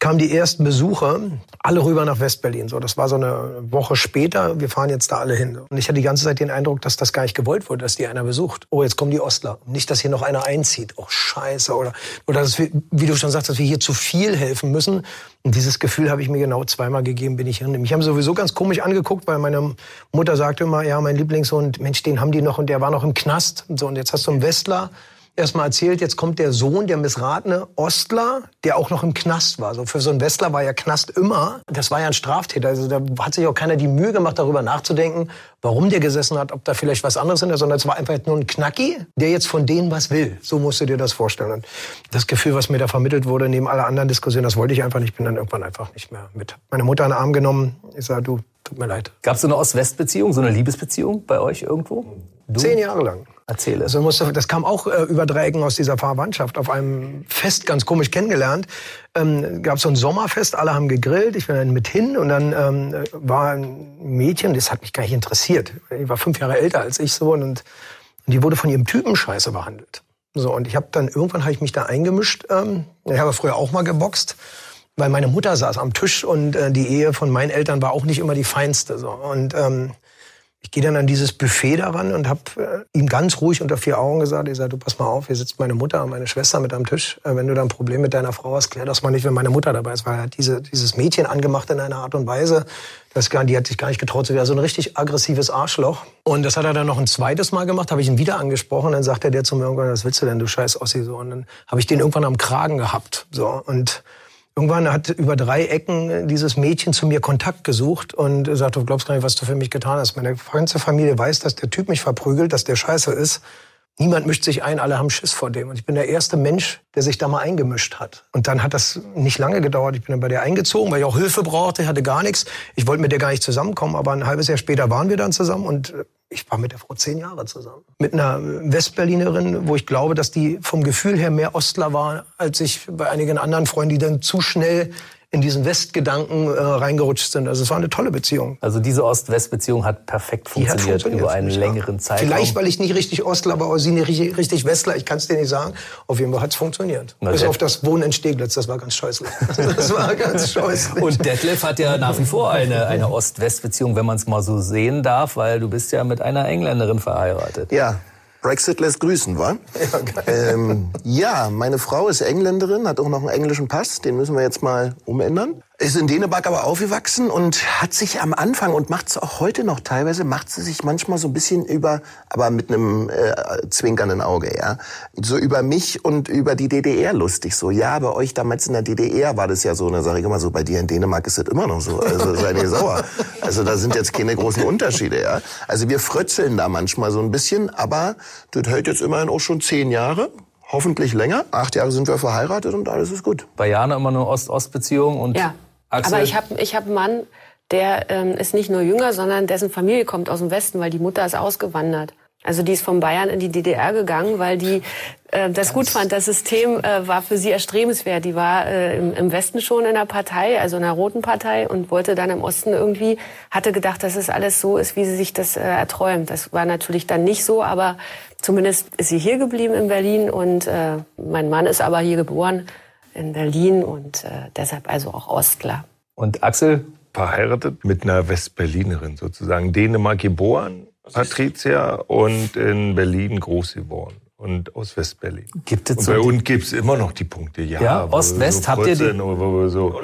kamen die ersten Besucher alle rüber nach Westberlin. So, das war so eine Woche später. Wir fahren jetzt da alle hin. Und ich hatte die ganze Zeit den Eindruck, dass das gar nicht gewollt wurde, dass die einer besucht. Oh, jetzt kommen die Ostler. Nicht, dass hier noch einer einzieht. Oh, Scheiße. Oder, oder dass wir, wie du schon sagst, dass wir hier zu viel helfen müssen. Und dieses Gefühl habe ich mir genau zweimal gegeben, bin ich hin. Mich haben sowieso ganz komisch angeguckt, weil meine Mutter sagte immer, ja, mein Lieblingssohn, Mensch, den haben die noch und der war noch im Knast. Und so, und jetzt hast du einen Westler erstmal erzählt, jetzt kommt der Sohn, der missratene Ostler, der auch noch im Knast war. So für so einen Westler war ja Knast immer. Das war ja ein Straftäter. Also da hat sich auch keiner die Mühe gemacht, darüber nachzudenken, warum der gesessen hat, ob da vielleicht was anderes ist, sondern es war einfach nur ein Knacki, der jetzt von denen was will. So musst du dir das vorstellen. Und das Gefühl, was mir da vermittelt wurde, neben aller anderen Diskussionen, das wollte ich einfach nicht. Ich bin dann irgendwann einfach nicht mehr mit. Meine Mutter in den Arm genommen. Ich sage, du, tut mir leid. Gab es so eine Ost-West-Beziehung, so eine Liebesbeziehung bei euch irgendwo? Du? Zehn Jahre lang. Erzähle. Also musste, das kam auch äh, über Dreiecken aus dieser Verwandtschaft. Auf einem Fest ganz komisch kennengelernt. Ähm, gab so ein Sommerfest, alle haben gegrillt, ich bin dann mit hin und dann ähm, war ein Mädchen, das hat mich gar nicht interessiert. Die war fünf Jahre älter als ich so und, und die wurde von ihrem Typen scheiße behandelt. So und ich habe dann irgendwann habe ich mich da eingemischt. Ähm, ich habe früher auch mal geboxt weil meine Mutter saß am Tisch und äh, die Ehe von meinen Eltern war auch nicht immer die feinste so und ähm, ich gehe dann an dieses Buffet daran und habe äh, ihm ganz ruhig unter vier Augen gesagt, ich sage, du pass mal auf, hier sitzt meine Mutter und meine Schwester mit am Tisch. Äh, wenn du da ein Problem mit deiner Frau hast, klär das mal nicht, wenn meine Mutter dabei ist. Weil er hat diese, dieses Mädchen angemacht in einer Art und Weise, das die hat sich gar nicht getraut zu werden. So ein richtig aggressives Arschloch. Und das hat er dann noch ein zweites Mal gemacht, habe ich ihn wieder angesprochen. Dann sagte der zu mir irgendwann, was willst du denn, du scheiß Ossi? So. Und dann habe ich den irgendwann am Kragen gehabt. So. Und Irgendwann hat über drei Ecken dieses Mädchen zu mir Kontakt gesucht und sagte, du glaubst gar nicht, was du für mich getan hast. Meine ganze Familie weiß, dass der Typ mich verprügelt, dass der scheiße ist. Niemand mischt sich ein, alle haben Schiss vor dem. Und ich bin der erste Mensch, der sich da mal eingemischt hat. Und dann hat das nicht lange gedauert. Ich bin dann bei der eingezogen, weil ich auch Hilfe brauchte, hatte gar nichts. Ich wollte mit der gar nicht zusammenkommen, aber ein halbes Jahr später waren wir dann zusammen und ich war mit der Frau zehn Jahre zusammen. Mit einer Westberlinerin, wo ich glaube, dass die vom Gefühl her mehr Ostler war, als ich bei einigen anderen Freunden, die dann zu schnell in diesen Westgedanken äh, reingerutscht sind. Also es war eine tolle Beziehung. Also diese Ost-West-Beziehung hat perfekt funktioniert, hat funktioniert über einen längeren Zeitraum. Vielleicht, weil ich nicht richtig Ostler aber sie nicht richtig, richtig Westler. Ich kann es dir nicht sagen. Auf jeden Fall hat es funktioniert. Na, Bis auf das Wohnen in Steglitz. Das war ganz scheußlich. Das war ganz scheußlich. Und Detlef hat ja nach wie vor eine, eine Ost-West-Beziehung, wenn man es mal so sehen darf, weil du bist ja mit einer Engländerin verheiratet. Ja, Brexit lässt grüßen, wa? Ja, ähm, ja, meine Frau ist Engländerin, hat auch noch einen englischen Pass, den müssen wir jetzt mal umändern. Ist in Dänemark aber aufgewachsen und hat sich am Anfang und macht es auch heute noch teilweise, macht sie sich manchmal so ein bisschen über, aber mit einem äh, zwinkernden Auge, ja, so über mich und über die DDR lustig. So, ja, bei euch damals in der DDR war das ja so, und dann sage ich immer so, bei dir in Dänemark ist das immer noch so, also sei nicht sauer. Also da sind jetzt keine großen Unterschiede, ja. Also wir frötzeln da manchmal so ein bisschen, aber das hält jetzt immerhin auch schon zehn Jahre hoffentlich länger. Acht Jahre sind wir verheiratet und alles ist gut. Bei Jana immer eine Ost-Ost-Beziehung und ja. Axel? Aber ich habe ich hab einen Mann, der ähm, ist nicht nur jünger, sondern dessen Familie kommt aus dem Westen, weil die Mutter ist ausgewandert. Also die ist von Bayern in die DDR gegangen, weil die äh, das gut fand. Das System äh, war für sie erstrebenswert. Die war äh, im, im Westen schon in der Partei, also in der Roten Partei und wollte dann im Osten irgendwie, hatte gedacht, dass es alles so ist, wie sie sich das äh, erträumt. Das war natürlich dann nicht so, aber zumindest ist sie hier geblieben in Berlin und äh, mein Mann ist aber hier geboren in Berlin und äh, deshalb also auch Ostler. Und Axel? Verheiratet mit einer Westberlinerin sozusagen. Dänemark geboren, Patricia, und in Berlin groß geworden. Und aus Westberlin. Gibt es und bei uns gibt es immer noch die Punkte. Ja, ja Ost-West so habt ihr die? So,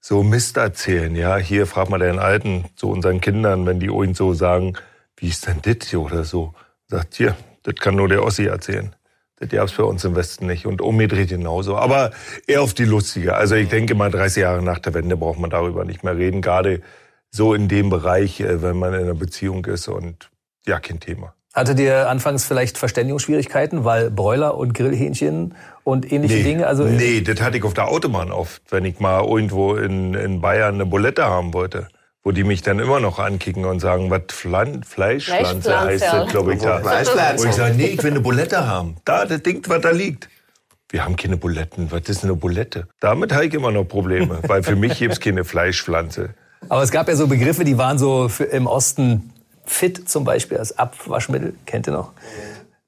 so Mist erzählen. Ja, hier frag mal deinen Alten, zu unseren Kindern, wenn die uns so sagen, wie ist denn das hier oder so. Sagt, hier, das kann nur der Ossi erzählen. Das gab es bei uns im Westen nicht und umgedreht genauso. Aber eher auf die lustige. Also ich denke mal, 30 Jahre nach der Wende braucht man darüber nicht mehr reden. Gerade so in dem Bereich, äh, wenn man in einer Beziehung ist und ja, kein Thema. Hattet ihr anfangs vielleicht Verständigungsschwierigkeiten, weil Bräuler und Grillhähnchen und ähnliche nee, Dinge? Also nee, das hatte ich auf der Autobahn oft, wenn ich mal irgendwo in, in Bayern eine Bulette haben wollte wo die mich dann immer noch ankicken und sagen, was Flan Fleischpflanze heißt das, glaube ich. Da. Fleischpflanze. Und ich sage, nee, ich will eine Bulette haben. Da, das Ding, was da liegt. Wir haben keine Buletten. Was ist eine Bulette? Damit habe ich immer noch Probleme, weil für mich gibt es keine Fleischpflanze. Aber es gab ja so Begriffe, die waren so im Osten fit, zum Beispiel als Abwaschmittel. Kennt ihr noch?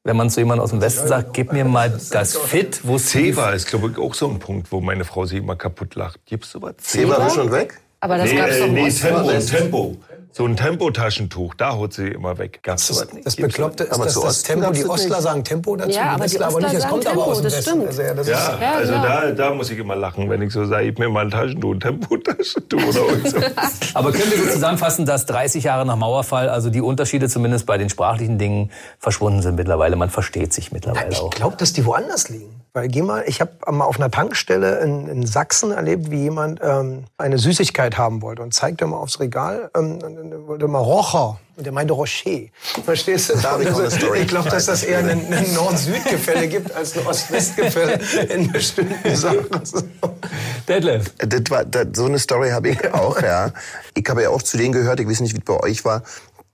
Wenn man zu jemandem aus dem Westen sagt, gib mir mal das Fit, wo es Zewa ist, glaube ich, auch so ein Punkt, wo meine Frau sich immer kaputt lacht. Gibst du was? Thema ist schon weg? Aber das Nee, gab's doch äh, nee. Tempo, Tempo. So ein Tempotaschentuch, da holt sie immer weg. Gab's Das, das Gibt's Bekloppte ist, Aber dass das Tempo, die das Ostler nicht. sagen Tempo dazu, Ja, die aber die Westler aber nicht. Es kommt aber Tempo, aus dem das Westen. stimmt. Also, ja, das Ja, ist, Ja, also genau. da, da muss ich immer lachen, wenn ich so sage, gib mir mal ein Taschentuch, ein Tempotaschentuch oder irgend so. Aber können wir so zusammenfassen, dass 30 Jahre nach Mauerfall, also die Unterschiede zumindest bei den sprachlichen Dingen verschwunden sind mittlerweile. Man versteht sich mittlerweile ich auch. glaube, dass die woanders liegen. Weil geh mal, ich habe mal auf einer Tankstelle in, in Sachsen erlebt, wie jemand ähm, eine Süßigkeit haben wollte und zeigte mal aufs Regal, ähm, wollte mal Rocher. Und der meinte Rocher. Verstehst du? Da Story. ich glaube, dass das eher ein, ein Nord-Süd-Gefälle gibt als ein Ost-West-Gefälle in bestimmten Sachen. Detlef. Das war, das, so eine Story habe ich auch, ja. Ich habe ja auch zu denen gehört, ich weiß nicht, wie es bei euch war,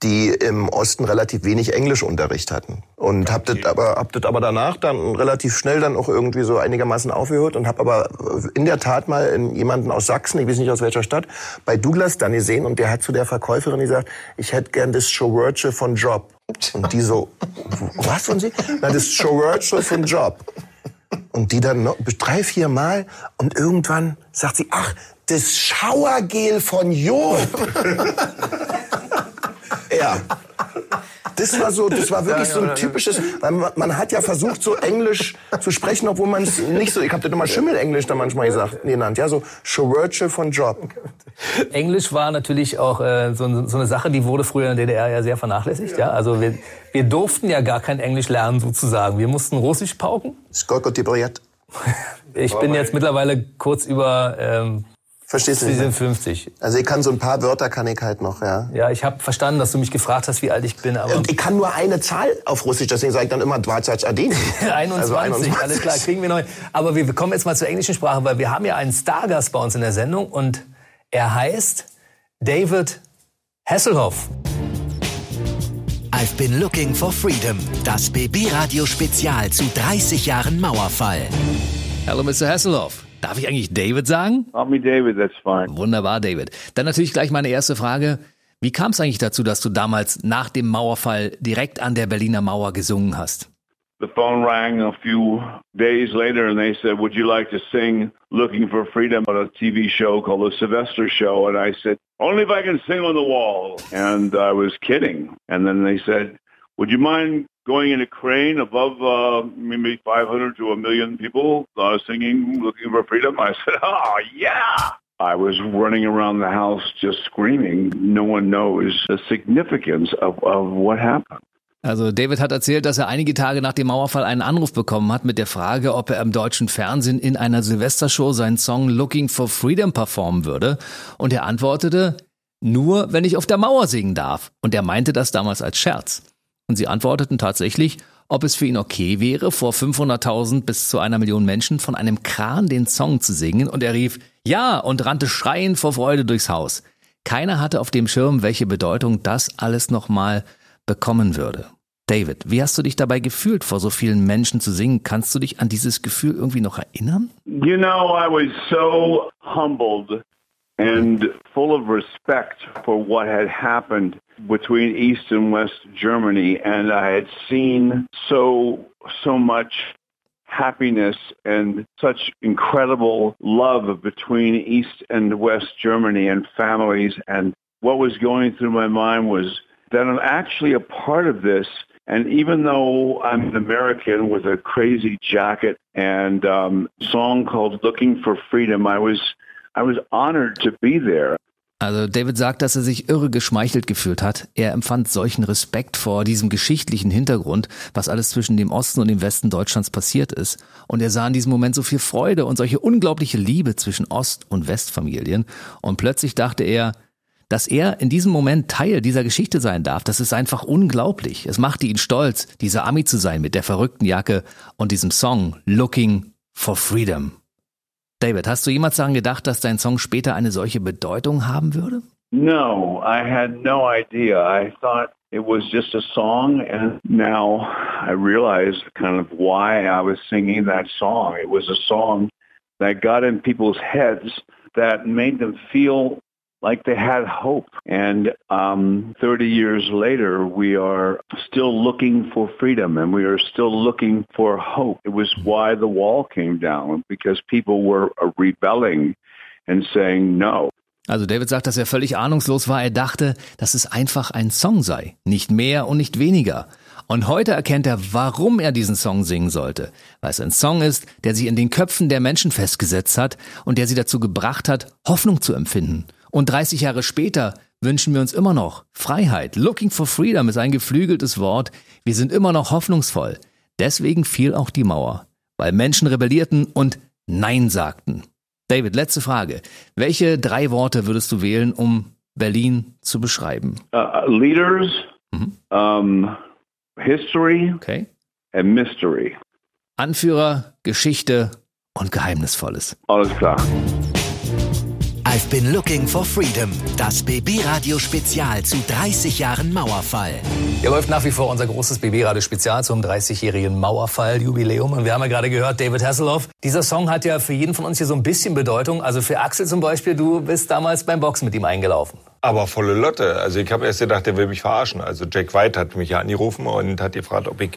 die im Osten relativ wenig Englischunterricht hatten. Und hab das aber, hab das aber danach dann relativ schnell dann auch irgendwie so einigermaßen aufgehört und habe aber in der Tat mal in jemanden aus Sachsen, ich weiß nicht aus welcher Stadt, bei Douglas dann gesehen und der hat zu der Verkäuferin gesagt, ich hätte gern das Showwörtche von Job. Und die so, was von sie? Na, das Showwörche von Job. Und die dann noch drei, vier Mal und irgendwann sagt sie, ach, das Schauergel von Job. Ja. Das war so, das war wirklich so ein typisches, weil man, man hat ja versucht, so Englisch zu sprechen, obwohl man es nicht so, ich habe das immer Schimmelenglisch da manchmal gesagt, genannt, ja, so Showwörche von Job. Englisch war natürlich auch äh, so, so eine Sache, die wurde früher in der DDR ja sehr vernachlässigt. Ja. Also wir, wir durften ja gar kein Englisch lernen sozusagen. Wir mussten Russisch pauken. Ich bin jetzt mittlerweile kurz über ähm, Verstehst du nicht? mehr? 57. Also ich kann so ein paar Wörter kann ich halt noch, ja. Ja, ich habe verstanden, dass du mich gefragt hast, wie alt ich bin, aber Und ich kann nur eine Zahl auf Russisch, deswegen sage ich dann immer Dvacac Adin. 21, alles klar, kriegen wir neu. Aber wir kommen jetzt mal zur englischen Sprache, weil wir haben ja einen Stargast bei uns in der Sendung und er heißt David Hasselhoff. I've been looking for freedom. Das BB-Radio Spezial zu 30 Jahren Mauerfall. Hallo, Mr. Hasselhoff. Darf ich eigentlich David sagen? Call me David, that's fine. Wunderbar, David. Dann natürlich gleich meine erste Frage. Wie kam es eigentlich dazu, dass du damals nach dem Mauerfall direkt an der Berliner Mauer gesungen hast? The phone rang a few days later and they said, would you like to sing Looking for Freedom on a TV show called The Sylvester Show? And I said, only if I can sing on the wall. And I was kidding. And then they said, would you mind going in a crane above uh, maybe 500 to a million people uh, singing Looking for Freedom? I said, oh, yeah. I was running around the house just screaming. No one knows the significance of, of what happened. Also David hat erzählt, dass er einige Tage nach dem Mauerfall einen Anruf bekommen hat mit der Frage, ob er im deutschen Fernsehen in einer Silvestershow seinen Song Looking for Freedom performen würde. Und er antwortete, nur wenn ich auf der Mauer singen darf. Und er meinte das damals als Scherz. Und sie antworteten tatsächlich, ob es für ihn okay wäre, vor 500.000 bis zu einer Million Menschen von einem Kran den Song zu singen. Und er rief, ja, und rannte schreiend vor Freude durchs Haus. Keiner hatte auf dem Schirm, welche Bedeutung das alles nochmal bekommen würde. David, wie hast du dich dabei gefühlt, vor so vielen Menschen zu singen? Kannst du dich an dieses Gefühl irgendwie noch erinnern? You know, I was so humbled and full of respect for what had happened between East and West Germany. And I had seen so, so much happiness and such incredible love between East and West Germany and families. And what was going through my mind was that I'm actually a part of this. And even though I'm an American with a crazy jacket and um, song called "Looking for Freedom," I was Also David sagt, dass er sich irre geschmeichelt gefühlt hat. Er empfand solchen Respekt vor diesem geschichtlichen Hintergrund, was alles zwischen dem Osten und dem Westen Deutschlands passiert ist. Und er sah in diesem Moment so viel Freude und solche unglaubliche Liebe zwischen Ost- und Westfamilien. Und plötzlich dachte er, dass er in diesem Moment Teil dieser Geschichte sein darf, das ist einfach unglaublich. Es machte ihn stolz, dieser Ami zu sein mit der verrückten Jacke und diesem Song Looking for Freedom. David, hast du jemals daran gedacht, dass dein Song später eine solche Bedeutung haben würde? No, I had no idea. I thought it was just a song, and now I realize kind of why I was singing that song. It was a song that got in people's heads that made them feel like they had hope. And um, 30 years later, we are still looking for freedom and we are still looking for hope. It was why the wall came down, because people were rebelling and saying no. Also David sagt, dass er völlig ahnungslos war. Er dachte, dass es einfach ein Song sei. Nicht mehr und nicht weniger. Und heute erkennt er, warum er diesen Song singen sollte. Weil es ein Song ist, der sich in den Köpfen der Menschen festgesetzt hat und der sie dazu gebracht hat, Hoffnung zu empfinden. Und 30 Jahre später wünschen wir uns immer noch Freiheit. Looking for Freedom ist ein geflügeltes Wort. Wir sind immer noch hoffnungsvoll. Deswegen fiel auch die Mauer. Weil Menschen rebellierten und Nein sagten. David, letzte Frage. Welche drei Worte würdest du wählen, um Berlin zu beschreiben? Uh, leaders, mhm. um, history okay. and mystery. Anführer, Geschichte und Geheimnisvolles. Alles klar. I've been looking for freedom. Das BB-Radio Spezial zu 30 Jahren Mauerfall. Hier läuft nach wie vor unser großes BB-Radio Spezial zum 30-jährigen Mauerfall-Jubiläum. Und wir haben ja gerade gehört, David Hasselhoff. Dieser Song hat ja für jeden von uns hier so ein bisschen Bedeutung. Also für Axel zum Beispiel, du bist damals beim Boxen mit ihm eingelaufen. Aber volle Lotte. Also ich habe erst gedacht, der will mich verarschen. Also Jack White hat mich ja angerufen und hat gefragt, ob ich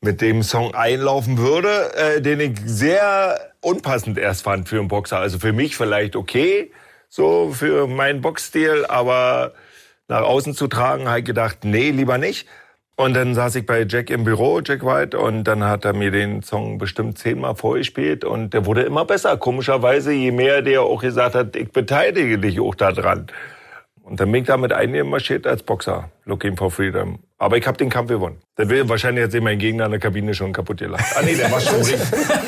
mit dem Song einlaufen würde, äh, den ich sehr unpassend erst fand für einen Boxer. Also für mich vielleicht okay, so für meinen Boxstil, aber nach außen zu tragen, habe ich gedacht, nee, lieber nicht. Und dann saß ich bei Jack im Büro, Jack White, und dann hat er mir den Song bestimmt zehnmal vorgespielt und der wurde immer besser. Komischerweise, je mehr der auch gesagt hat, ich beteilige dich auch daran. Und dann bin ich damit eingemarschiert als Boxer, looking for freedom. Aber ich habe den Kampf gewonnen. Dann will wahrscheinlich jetzt mein Gegner in der Kabine schon kaputt gelacht. Ah nee, der war schon richtig.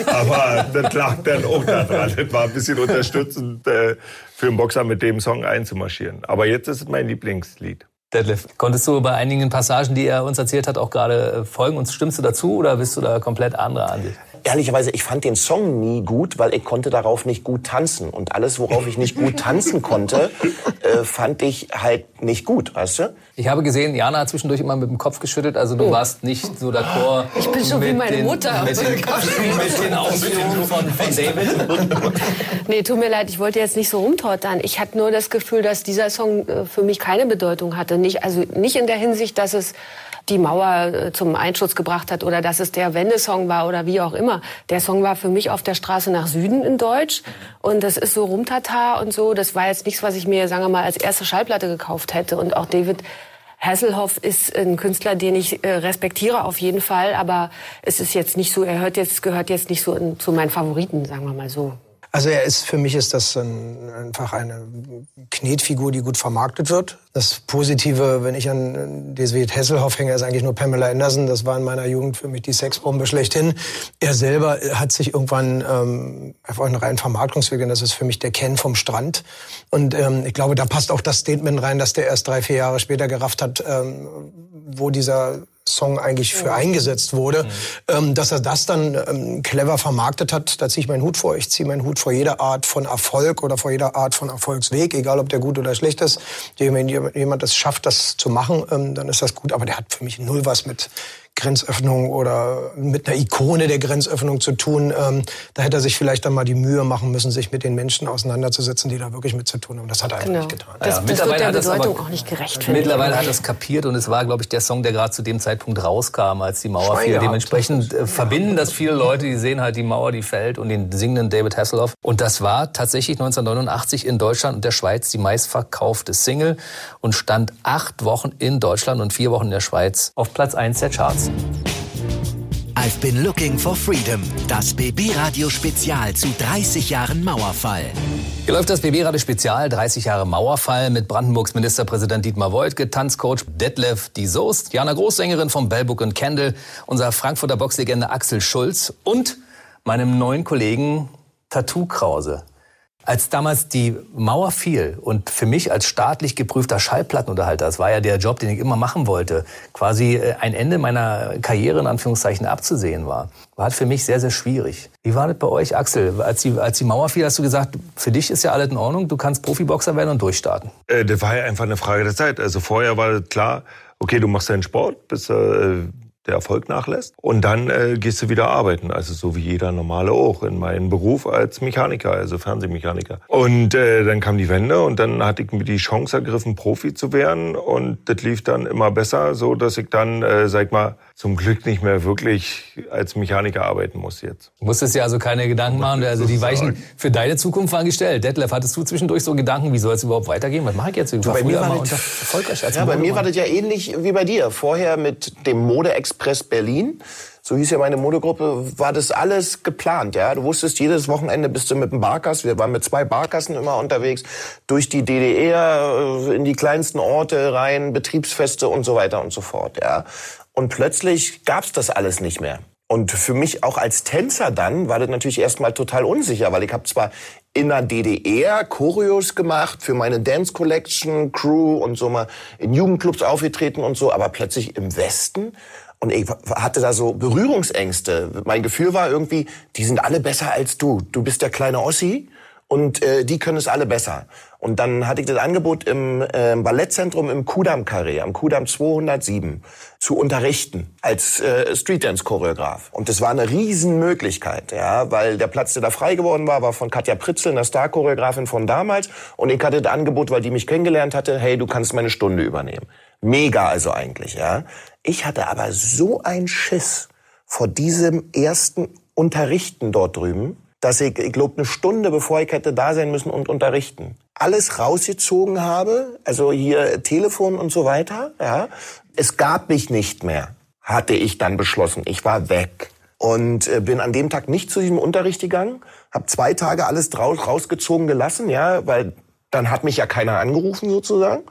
Aber das lag dann auch daran. Das war ein bisschen unterstützend äh, für einen Boxer mit dem Song einzumarschieren. Aber jetzt ist es mein Lieblingslied. Deadlift. Konntest du bei einigen Passagen, die er uns erzählt hat, auch gerade äh, folgen und stimmst du dazu oder bist du da komplett anderer Ansicht? Ehrlicherweise, ich fand den Song nie gut, weil ich konnte darauf nicht gut tanzen. Und alles, worauf ich nicht gut tanzen konnte, äh, fand ich halt nicht gut, weißt du? Ich habe gesehen, Jana hat zwischendurch immer mit dem Kopf geschüttelt, also du oh. warst nicht so d'accord. Ich bin schon wie meine den, Mutter. Mit den, mit den Ausführungen von, von David. nee, tut mir leid, ich wollte jetzt nicht so rumtottern. Ich hatte nur das Gefühl, dass dieser Song äh, für mich keine Bedeutung hatte. Nicht, also nicht in der Hinsicht, dass es die Mauer äh, zum Einschuss gebracht hat oder dass es der Wendesong war oder wie auch immer. Der Song war für mich auf der Straße nach Süden in Deutsch und das ist so Rumtata und so. Das war jetzt nichts, was ich mir, sagen wir mal, als erste Schallplatte gekauft hätte. Und auch David Hasselhoff ist ein Künstler, den ich äh, respektiere auf jeden Fall, aber es ist jetzt nicht so, er hört jetzt, gehört jetzt nicht so in, zu meinen Favoriten, sagen wir mal so. Also er ist, für mich ist das ein, einfach eine Knetfigur, die gut vermarktet wird. Das Positive, wenn ich an Deswed Hesselhoff hänge, ist eigentlich nur Pamela Anderson. Das war in meiner Jugend für mich die Sexbombe schlechthin. Er selber hat sich irgendwann ähm, einfach einen reinen Vermarktungsweg und das ist für mich der Ken vom Strand. Und ähm, ich glaube, da passt auch das Statement rein, dass der erst drei, vier Jahre später gerafft hat, ähm, wo dieser Song eigentlich für eingesetzt wurde. Mhm. Ähm, dass er das dann ähm, clever vermarktet hat, da ziehe ich meinen Hut vor. Ich ziehe meinen Hut vor jeder Art von Erfolg oder vor jeder Art von Erfolgsweg, egal ob der gut oder schlecht ist. Wenn jemand es schafft, das zu machen, ähm, dann ist das gut. Aber der hat für mich null was mit Grenzöffnung oder mit einer Ikone der Grenzöffnung zu tun. Ähm, da hätte er sich vielleicht dann mal die Mühe machen müssen, sich mit den Menschen auseinanderzusetzen, die da wirklich mit zu tun haben. Das hat er genau. einfach nicht getan. Das, ja, das mittlerweile wird der Bedeutung auch nicht gerecht. Mittlerweile hat er es kapiert und es war, glaube ich, der Song, der gerade zu dem Zeitpunkt rauskam, als die Mauer fiel. Dementsprechend äh, verbinden das viele Leute, die sehen halt die Mauer, die fällt und den singenden David Hasselhoff. Und das war tatsächlich 1989 in Deutschland und der Schweiz die meistverkaufte Single und stand acht Wochen in Deutschland und vier Wochen in der Schweiz auf Platz 1 der Charts. I've been looking for freedom. Das BB-Radio Spezial zu 30 Jahren Mauerfall. Hier läuft das BB-Radio Spezial 30 Jahre Mauerfall mit Brandenburgs Ministerpräsident Dietmar Woidke, Tanzcoach Detlef Die Soest, Jana Großsängerin vom Bellbook und Candle, unser Frankfurter Boxlegende Axel Schulz und meinem neuen Kollegen Tattoo Krause. Als damals die Mauer fiel und für mich als staatlich geprüfter Schallplattenunterhalter, das war ja der Job, den ich immer machen wollte, quasi äh, ein Ende meiner Karriere in Anführungszeichen abzusehen war, war halt für mich sehr, sehr schwierig. Wie war das bei euch, Axel? Als die, als die Mauer fiel, hast du gesagt, für dich ist ja alles in Ordnung, du kannst Profiboxer werden und durchstarten. Äh, das war ja einfach eine Frage der Zeit. Also vorher war klar, okay, du machst deinen Sport, bist äh, der Erfolg nachlässt. Und dann äh, gehst du wieder arbeiten, also so wie jeder normale auch, in meinen Beruf als Mechaniker, also Fernsehmechaniker. Und äh, dann kam die Wende und dann hatte ich mir die Chance ergriffen, Profi zu werden. Und das lief dann immer besser, so dass ich dann, äh, sag mal, zum Glück nicht mehr wirklich als Mechaniker arbeiten muss jetzt. Du musstest ja also keine Gedanken machen. Also die Weichen für deine Zukunft waren gestellt. Detlef, hattest du zwischendurch so Gedanken, wie soll es überhaupt weitergehen? Was mache ich jetzt? Ich war bei mir war das- erfolgreich als Ja, bei mir war das ja ähnlich wie bei dir. Vorher mit dem Modeexpress Berlin, so hieß ja meine Modegruppe, war das alles geplant. Ja, du wusstest, jedes Wochenende bist du mit dem Barkas, wir waren mit zwei Barkassen immer unterwegs, durch die DDR, äh, in die kleinsten Orte rein, Betriebsfeste und so weiter und so fort. Ja, und plötzlich gab's das alles nicht mehr. Und für mich auch als Tänzer dann war das natürlich erstmal total unsicher, weil ich habe zwar in der DDR Choreos gemacht für meine Dance Collection Crew und so mal in Jugendclubs aufgetreten und so, aber plötzlich im Westen und ich hatte da so Berührungsängste. Mein Gefühl war irgendwie, die sind alle besser als du. Du bist der kleine Ossi und äh, die können es alle besser. Und dann hatte ich das Angebot im äh, Ballettzentrum im Kudam Carré, am Kudam 207, zu unterrichten als äh, Streetdance-Choreograf. Und das war eine Riesenmöglichkeit, ja, weil der Platz, der da frei geworden war, war von Katja Pritzel, einer Star-Choreografin von damals. Und ich hatte das Angebot, weil die mich kennengelernt hatte, hey, du kannst meine Stunde übernehmen. Mega also eigentlich, ja. Ich hatte aber so ein Schiss vor diesem ersten Unterrichten dort drüben, dass ich, ich glaube, eine Stunde bevor ich hätte da sein müssen und unterrichten, alles rausgezogen habe, also hier Telefon und so weiter, ja. Es gab mich nicht mehr, hatte ich dann beschlossen. Ich war weg. Und äh, bin an dem Tag nicht zu diesem Unterricht gegangen, habe zwei Tage alles rausgezogen gelassen, ja, weil dann hat mich ja keiner angerufen sozusagen.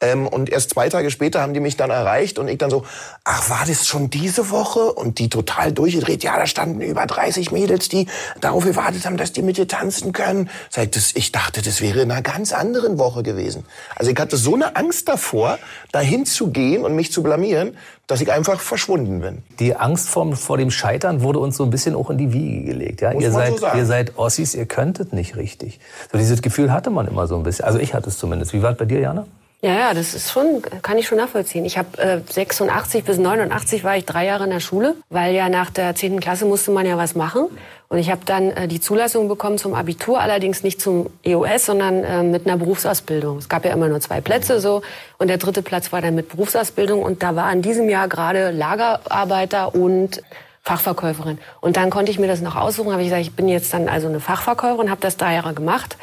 Ähm, und erst zwei Tage später haben die mich dann erreicht und ich dann so, ach, war das schon diese Woche? Und die total durchgedreht, ja, da standen über 30 Mädels, die darauf gewartet haben, dass die mit dir tanzen können. Ich, das, ich dachte, das wäre in einer ganz anderen Woche gewesen. Also ich hatte so eine Angst davor, dahin zu gehen und mich zu blamieren, dass ich einfach verschwunden bin. Die Angst vor, vor dem Scheitern wurde uns so ein bisschen auch in die Wiege gelegt. Ja? Muss Ihr, so seid, sagen. ihr seid Ossis, ihr könntet nicht richtig. So dieses Gefühl hatte man immer so ein bisschen. Also ich hatte es zumindest. Wie war es bei dir, Jana? Ja, ja, das ist schon, kann ich schon nachvollziehen. Ich habe äh, 86 bis 89 war ich drei Jahre in der Schule, weil ja nach der 10. Klasse musste man ja was machen. Und ich habe dann äh, die Zulassung bekommen zum Abitur, allerdings nicht zum EOS, sondern äh, mit einer Berufsausbildung. Es gab ja immer nur zwei Plätze so und der dritte Platz war dann mit Berufsausbildung und da war in diesem Jahr gerade Lagerarbeiter und Fachverkäuferin. Und dann konnte ich mir das noch aussuchen, habe ich gesagt, ich bin jetzt dann also eine Fachverkäuferin, habe das drei Jahre gemacht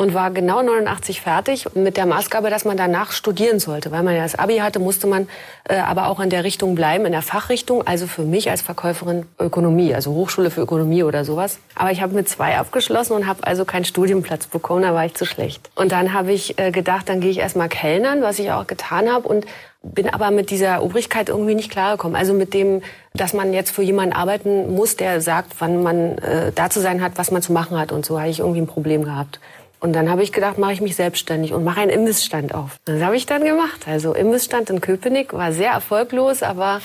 und war genau 89 fertig mit der Maßgabe, dass man danach studieren sollte. Weil man ja das Abi hatte, musste man äh, aber auch in der Richtung bleiben, in der Fachrichtung. Also für mich als Verkäuferin Ökonomie, also Hochschule für Ökonomie oder sowas. Aber ich habe mit zwei abgeschlossen und habe also keinen Studienplatz bekommen, da war ich zu schlecht. Und dann habe ich äh, gedacht, dann gehe ich erstmal kellnern, was ich auch getan habe und bin aber mit dieser Obrigkeit irgendwie nicht klargekommen. Also mit dem, dass man jetzt für jemanden arbeiten muss, der sagt, wann man äh, da zu sein hat, was man zu machen hat und so, habe ich irgendwie ein Problem gehabt. Und dann habe ich gedacht, mache ich mich selbstständig und mache einen Imbissstand auf. Das habe ich dann gemacht. Also Imbissstand in Köpenick war sehr erfolglos, aber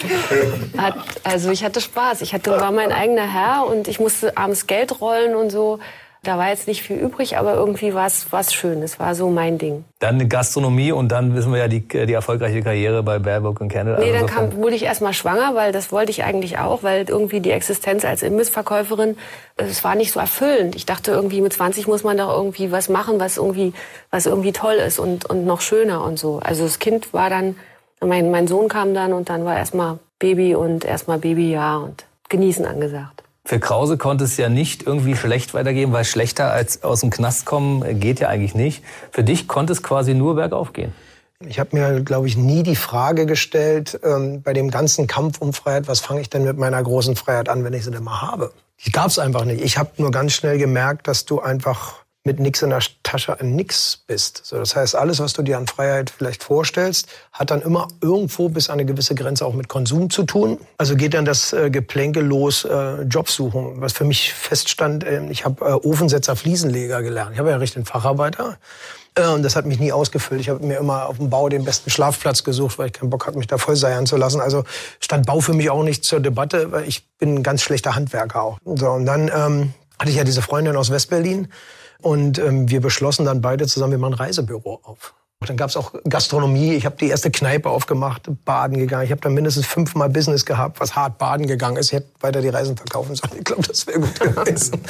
hat, also ich hatte Spaß. Ich hatte, war mein eigener Herr und ich musste abends Geld rollen und so. Da war jetzt nicht viel übrig, aber irgendwie war es was schön. Es war so mein Ding. Dann eine Gastronomie und dann wissen wir ja die, die erfolgreiche Karriere bei Baerbock und Candle. Nee, Also dann kam, wurde ich erstmal schwanger, weil das wollte ich eigentlich auch, weil irgendwie die Existenz als Imbissverkäuferin, äh, es war nicht so erfüllend. Ich dachte irgendwie mit 20 muss man doch irgendwie was machen, was irgendwie, was irgendwie toll ist und, und noch schöner und so. Also das Kind war dann, mein, mein Sohn kam dann und dann war erstmal Baby und erstmal Babyjahr und genießen angesagt. Für Krause konnte es ja nicht irgendwie schlecht weitergehen, weil schlechter als aus dem Knast kommen geht ja eigentlich nicht. Für dich konnte es quasi nur bergauf gehen. Ich habe mir, glaube ich, nie die Frage gestellt, ähm, bei dem ganzen Kampf um Freiheit, was fange ich denn mit meiner großen Freiheit an, wenn ich sie denn mal habe? Die gab es einfach nicht. Ich habe nur ganz schnell gemerkt, dass du einfach mit nix in der Tasche an nix bist. So, das heißt, alles, was du dir an Freiheit vielleicht vorstellst, hat dann immer irgendwo bis an eine gewisse Grenze auch mit Konsum zu tun. Also geht dann das äh, Geplänkel los, äh, Jobsuchen. Was für mich feststand, äh, ich habe äh, Ofensetzer, Fliesenleger gelernt. Ich habe ja richtig einen Facharbeiter. Äh, und das hat mich nie ausgefüllt. Ich habe mir immer auf dem Bau den besten Schlafplatz gesucht, weil ich keinen Bock hatte, mich da voll seiern zu lassen. Also stand Bau für mich auch nicht zur Debatte, weil ich bin ein ganz schlechter Handwerker auch. So, und dann ähm, hatte ich ja diese Freundin aus Westberlin und ähm, wir beschlossen dann beide zusammen, wir machen ein Reisebüro auf. Dann gab es auch Gastronomie. Ich habe die erste Kneipe aufgemacht, baden gegangen. Ich habe dann mindestens fünfmal Business gehabt, was hart baden gegangen ist. Ich hätte weiter die Reisen verkaufen sollen. Ich glaube, das wäre gut gewesen.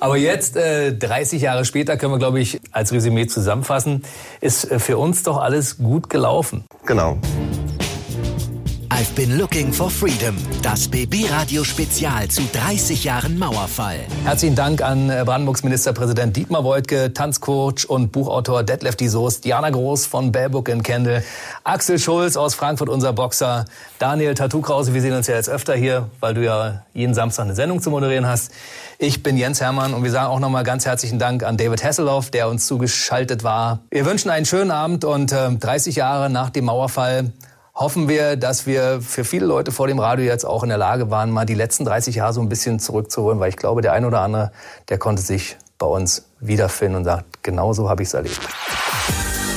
Aber jetzt, äh, 30 Jahre später, können wir, glaube ich, als Resümee zusammenfassen, ist äh, für uns doch alles gut gelaufen. Genau. I've been looking for freedom. Das BB-Radio Spezial zu 30 Jahren Mauerfall. Herzlichen Dank an äh, Brandenburgs Ministerpräsident Dietmar Woidke, Tanzcoach und Buchautor Detlef die Soest, Diana Groß von Baerbook Kendall, Axel Schulz aus Frankfurt, unser Boxer, Daniel Tattoo-Krause, wir sehen uns ja jetzt öfter hier, weil du ja jeden Samstag eine Sendung zu moderieren hast. Ich bin Jens Hermann und wir sagen auch nochmal ganz herzlichen Dank an David Hasselhoff, der uns zugeschaltet war. Wir wünschen einen schönen Abend und äh, 30 Jahre nach dem Mauerfall hoffen wir, dass wir für viele Leute vor dem Radio jetzt auch in der Lage waren, mal die letzten 30 Jahre so ein bisschen zurückzuholen, weil ich glaube, der ein oder andere, der konnte sich bei uns wiederfinden und sagt, genau so habe ich es erlebt.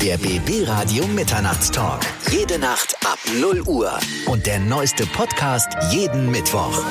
Der BB Radio Mitternachtstalk. Jede Nacht ab 0 Uhr. Und der neueste Podcast jeden Mittwoch.